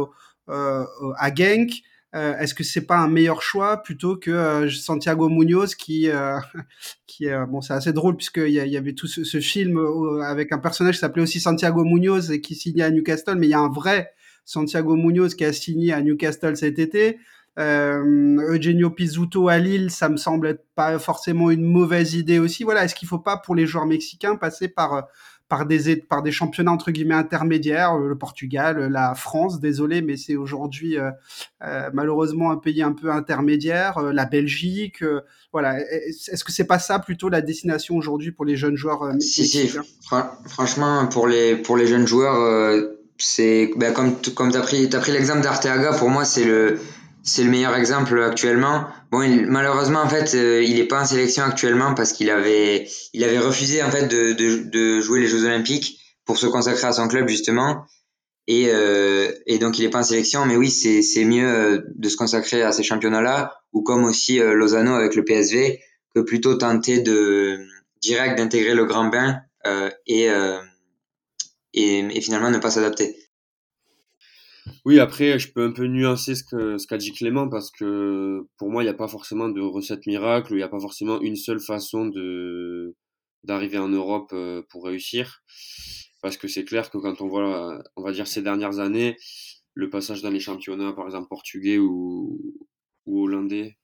à Genk. Euh, est-ce que c'est pas un meilleur choix plutôt que euh, Santiago Munoz qui, euh, <laughs> qui bon, c'est assez drôle puisqu'il y, y avait tout ce, film avec un personnage qui s'appelait aussi Santiago Munoz et qui signait à Newcastle, mais il y a un vrai Santiago Munoz qui a signé à Newcastle cet été. Eugenio Pizzuto à Lille, ça me semble être pas forcément une mauvaise idée aussi. Voilà, est-ce qu'il faut pas pour les joueurs mexicains passer par par des, par des championnats entre guillemets intermédiaires, euh, le Portugal, euh, la France, désolé, mais c'est aujourd'hui euh, malheureusement un pays un peu intermédiaire, la Belgique, voilà. Est-ce que c'est pas ça plutôt la destination aujourd'hui pour les jeunes joueurs Si, si. franchement, pour les pour les jeunes joueurs, c'est ben, comme comme t'as pris as pris l'exemple d'Arteaga, pour moi c'est le c'est le meilleur exemple actuellement. Bon, malheureusement, en fait, euh, il est pas en sélection actuellement parce qu'il avait, il avait refusé en fait de, de, de, jouer les Jeux Olympiques pour se consacrer à son club justement. Et, euh, et donc, il est pas en sélection. Mais oui, c'est, mieux euh, de se consacrer à ces championnats-là ou comme aussi euh, Lozano avec le PSV que plutôt tenter de direct d'intégrer le grand bain et, et, et finalement ne pas s'adapter. Oui, après, je peux un peu nuancer ce que ce qu'a dit Clément parce que pour moi, il n'y a pas forcément de recette miracle, il n'y a pas forcément une seule façon de d'arriver en Europe euh, pour réussir. Parce que c'est clair que quand on voit, on va dire ces dernières années, le passage dans les championnats, par exemple portugais ou, ou hollandais,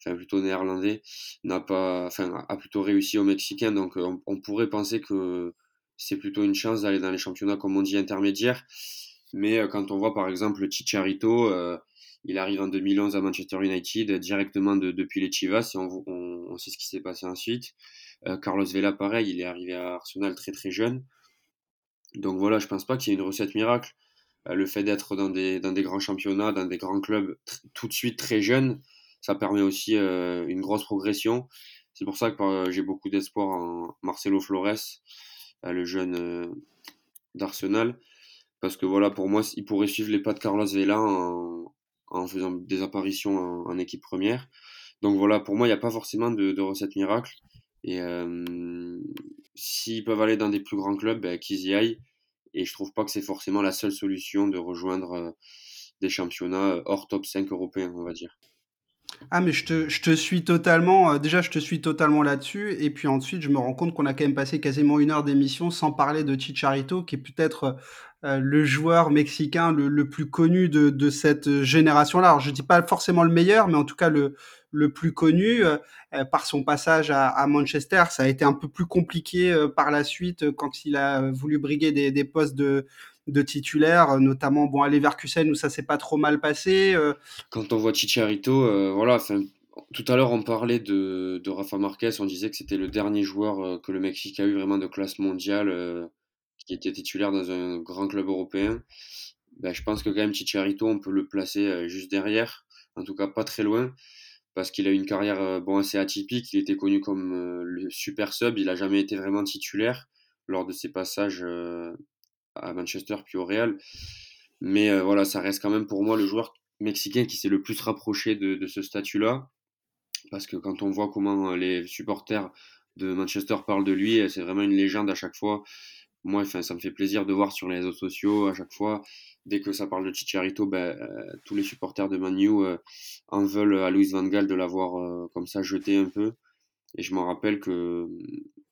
enfin plutôt néerlandais, n'a pas, enfin a plutôt réussi aux Mexicains. Donc on, on pourrait penser que c'est plutôt une chance d'aller dans les championnats comme on dit intermédiaires. Mais euh, quand on voit par exemple Chicharito, euh, il arrive en 2011 à Manchester United directement depuis les Chivas et on, sait ce qui s'est passé ensuite. Euh, Carlos Vela, pareil, il est arrivé à Arsenal très très jeune. Donc voilà, je pense pas qu'il y ait une recette miracle. le fait d'être dans des, dans des grands championnats, dans des grands clubs tout de suite très jeune, ça permet aussi une grosse progression. C'est pour ça que j'ai beaucoup d'espoir en Marcelo Flores, le jeune d'Arsenal parce que voilà, pour moi, il pourrait suivre les pas de Carlos Vela en, faisant des apparitions en, équipe première. Donc voilà, pour moi, il n'y a pas forcément de, recette miracle. Et euh, s'ils peuvent aller dans des plus grands clubs, ben, qu'ils y aillent. Et je trouve pas que c'est forcément la seule solution de rejoindre euh, des championnats hors top 5 européens, on va dire. Ah mais je te, je te suis totalement, euh, déjà je te suis totalement là-dessus, et puis ensuite je me rends compte qu'on a quand même passé quasiment une heure d'émission sans parler de Chicharito, qui est peut-être euh, le joueur mexicain le, le plus connu de, de cette génération-là. Alors je dis pas forcément le meilleur, mais en tout cas le, le plus connu. par son passage à, Manchester, ça a été un peu plus compliqué par la suite quand il a voulu briguer des, des postes de, de titulaire, notamment bon à Leverkusen où ça s'est pas trop mal passé. Quand on voit Chicharito, voilà, tout à l'heure, on parlait de, Rafa Marquez, on disait que c'était le dernier joueur que le Mexique a eu vraiment de classe mondiale qui était titulaire dans un grand club européen. Ben, je pense que quand même Chicharito, on peut le placer euh, juste derrière, en tout cas pas très loin, parce qu'il a une carrière euh, bon, assez atypique. Il était connu comme euh, le super sub, il n'a jamais été vraiment titulaire lors de ses passages à Manchester puis au Real. Mais voilà, ça reste quand même pour moi le joueur mexicain qui s'est le plus rapproché de, ce statut-là. Parce que quand on voit comment les supporters de Manchester parlent de lui, c'est vraiment une légende à chaque fois moi, enfin, ça me fait plaisir de voir sur les réseaux sociaux à chaque fois, dès que ça parle de Chicharito, ben, euh, tous les supporters de Manu euh, en veulent à Luis Van Gaal de l'avoir euh, comme ça jeté un peu. Et je m'en rappelle que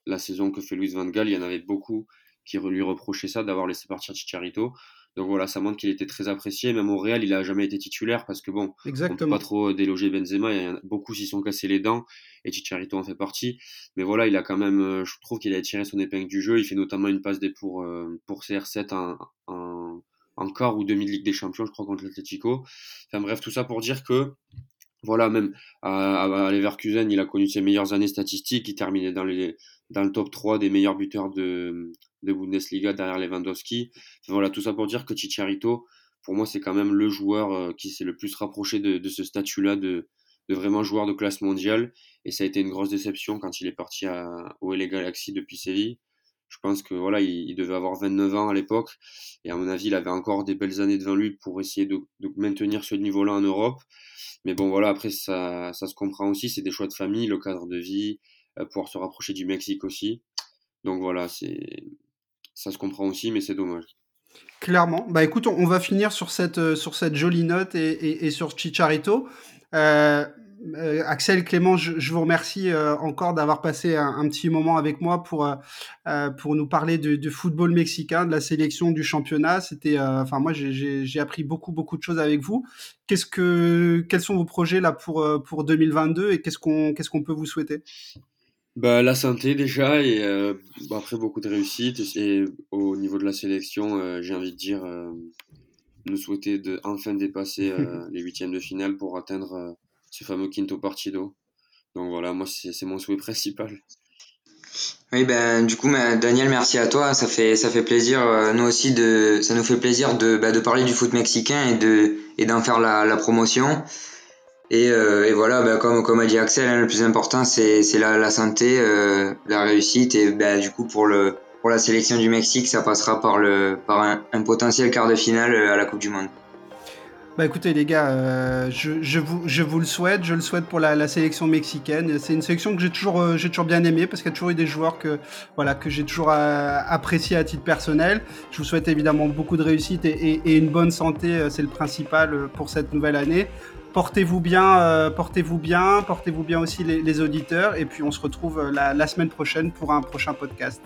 la saison que fait Luis Van Gaal, il y en avait beaucoup qui lui reprochaient ça d'avoir laissé partir Chicharito. Donc voilà, ça montre qu'il était très apprécié. Même au Real, il n'a jamais été titulaire parce que bon, Exactement. on peut pas trop déloger Benzema. Il y en a beaucoup s'y sont cassés les dents et Chicharito en fait partie. Mais voilà, il a quand même, euh, je trouve qu'il a tiré son épingle du jeu. Il fait notamment une passe des pour, euh, pour CR7 en, en, en quart ou demi de Ligue des Champions, je crois, contre l'Atletico. Enfin bref, tout ça pour dire que voilà, même à, à, Leverkusen, il a connu ses meilleures années statistiques. Il terminait dans, les, dans le top 3 des meilleurs buteurs de, de Bundesliga derrière Lewandowski. voilà, tout ça pour dire que Chicharito, pour moi, c'est quand même le joueur euh, qui s'est le plus rapproché de, de ce statut-là de, de, vraiment joueur de classe mondiale. Et ça a été une grosse déception quand il est parti à, au LA Galaxy depuis Séville. Je pense que voilà, il, devait avoir 29 ans à l'époque. Et à mon avis, il avait encore des belles années devant lui pour essayer de, de maintenir ce niveau-là en Europe. Mais bon, voilà, après, ça, ça se comprend aussi. C'est des choix de famille, le cadre de vie, euh, pouvoir se rapprocher du Mexique aussi. Donc voilà, c'est ça se comprend aussi, mais c'est dommage. Clairement. Bah écoute, on, va finir sur cette, euh, sur cette jolie note et, et, sur Chicharito. Euh, euh, Axel, Clément, je, vous remercie encore d'avoir passé un, petit moment avec moi pour, pour nous parler de, football mexicain, de la sélection du championnat. C'était, enfin moi, j'ai appris beaucoup, beaucoup de choses avec vous. Qu'est-ce que, quels sont vos projets là pour, pour 2022 et qu'est-ce qu'on qu'est-ce qu'on peut vous souhaiter? Bah, la santé déjà et euh, après beaucoup de réussite et, au niveau de la sélection, euh, j'ai envie de dire euh, nous souhaiter de enfin dépasser <laughs> les huitièmes de finale pour atteindre ce fameux quinto partido. Donc voilà, moi c'est mon souhait principal. Oui, ben du coup, ben, Daniel, merci à toi. Ça fait ça fait plaisir, nous aussi de ça nous fait plaisir de, ben, de parler du foot mexicain et de et d'en faire la, la promotion. Et, euh, et voilà, bah, comme, a dit Axel, hein, le plus important c'est la, santé, euh, la réussite. Et bah, du coup, pour, la sélection du Mexique, ça passera par, un, potentiel quart de finale euh, à la Coupe du Monde. Bah écoutez les gars, je, vous, le souhaite, je le souhaite pour la, sélection mexicaine. C'est une sélection que j'ai toujours, bien aimé parce qu'il y a toujours eu des joueurs que, j'ai toujours euh, apprécié à titre personnel. Je vous souhaite évidemment beaucoup de réussite et une bonne santé, c'est le principal pour cette nouvelle année. Portez-vous bien, euh, portez-vous bien, portez-vous bien aussi les, auditeurs, et puis on se retrouve la, la semaine prochaine pour un prochain podcast.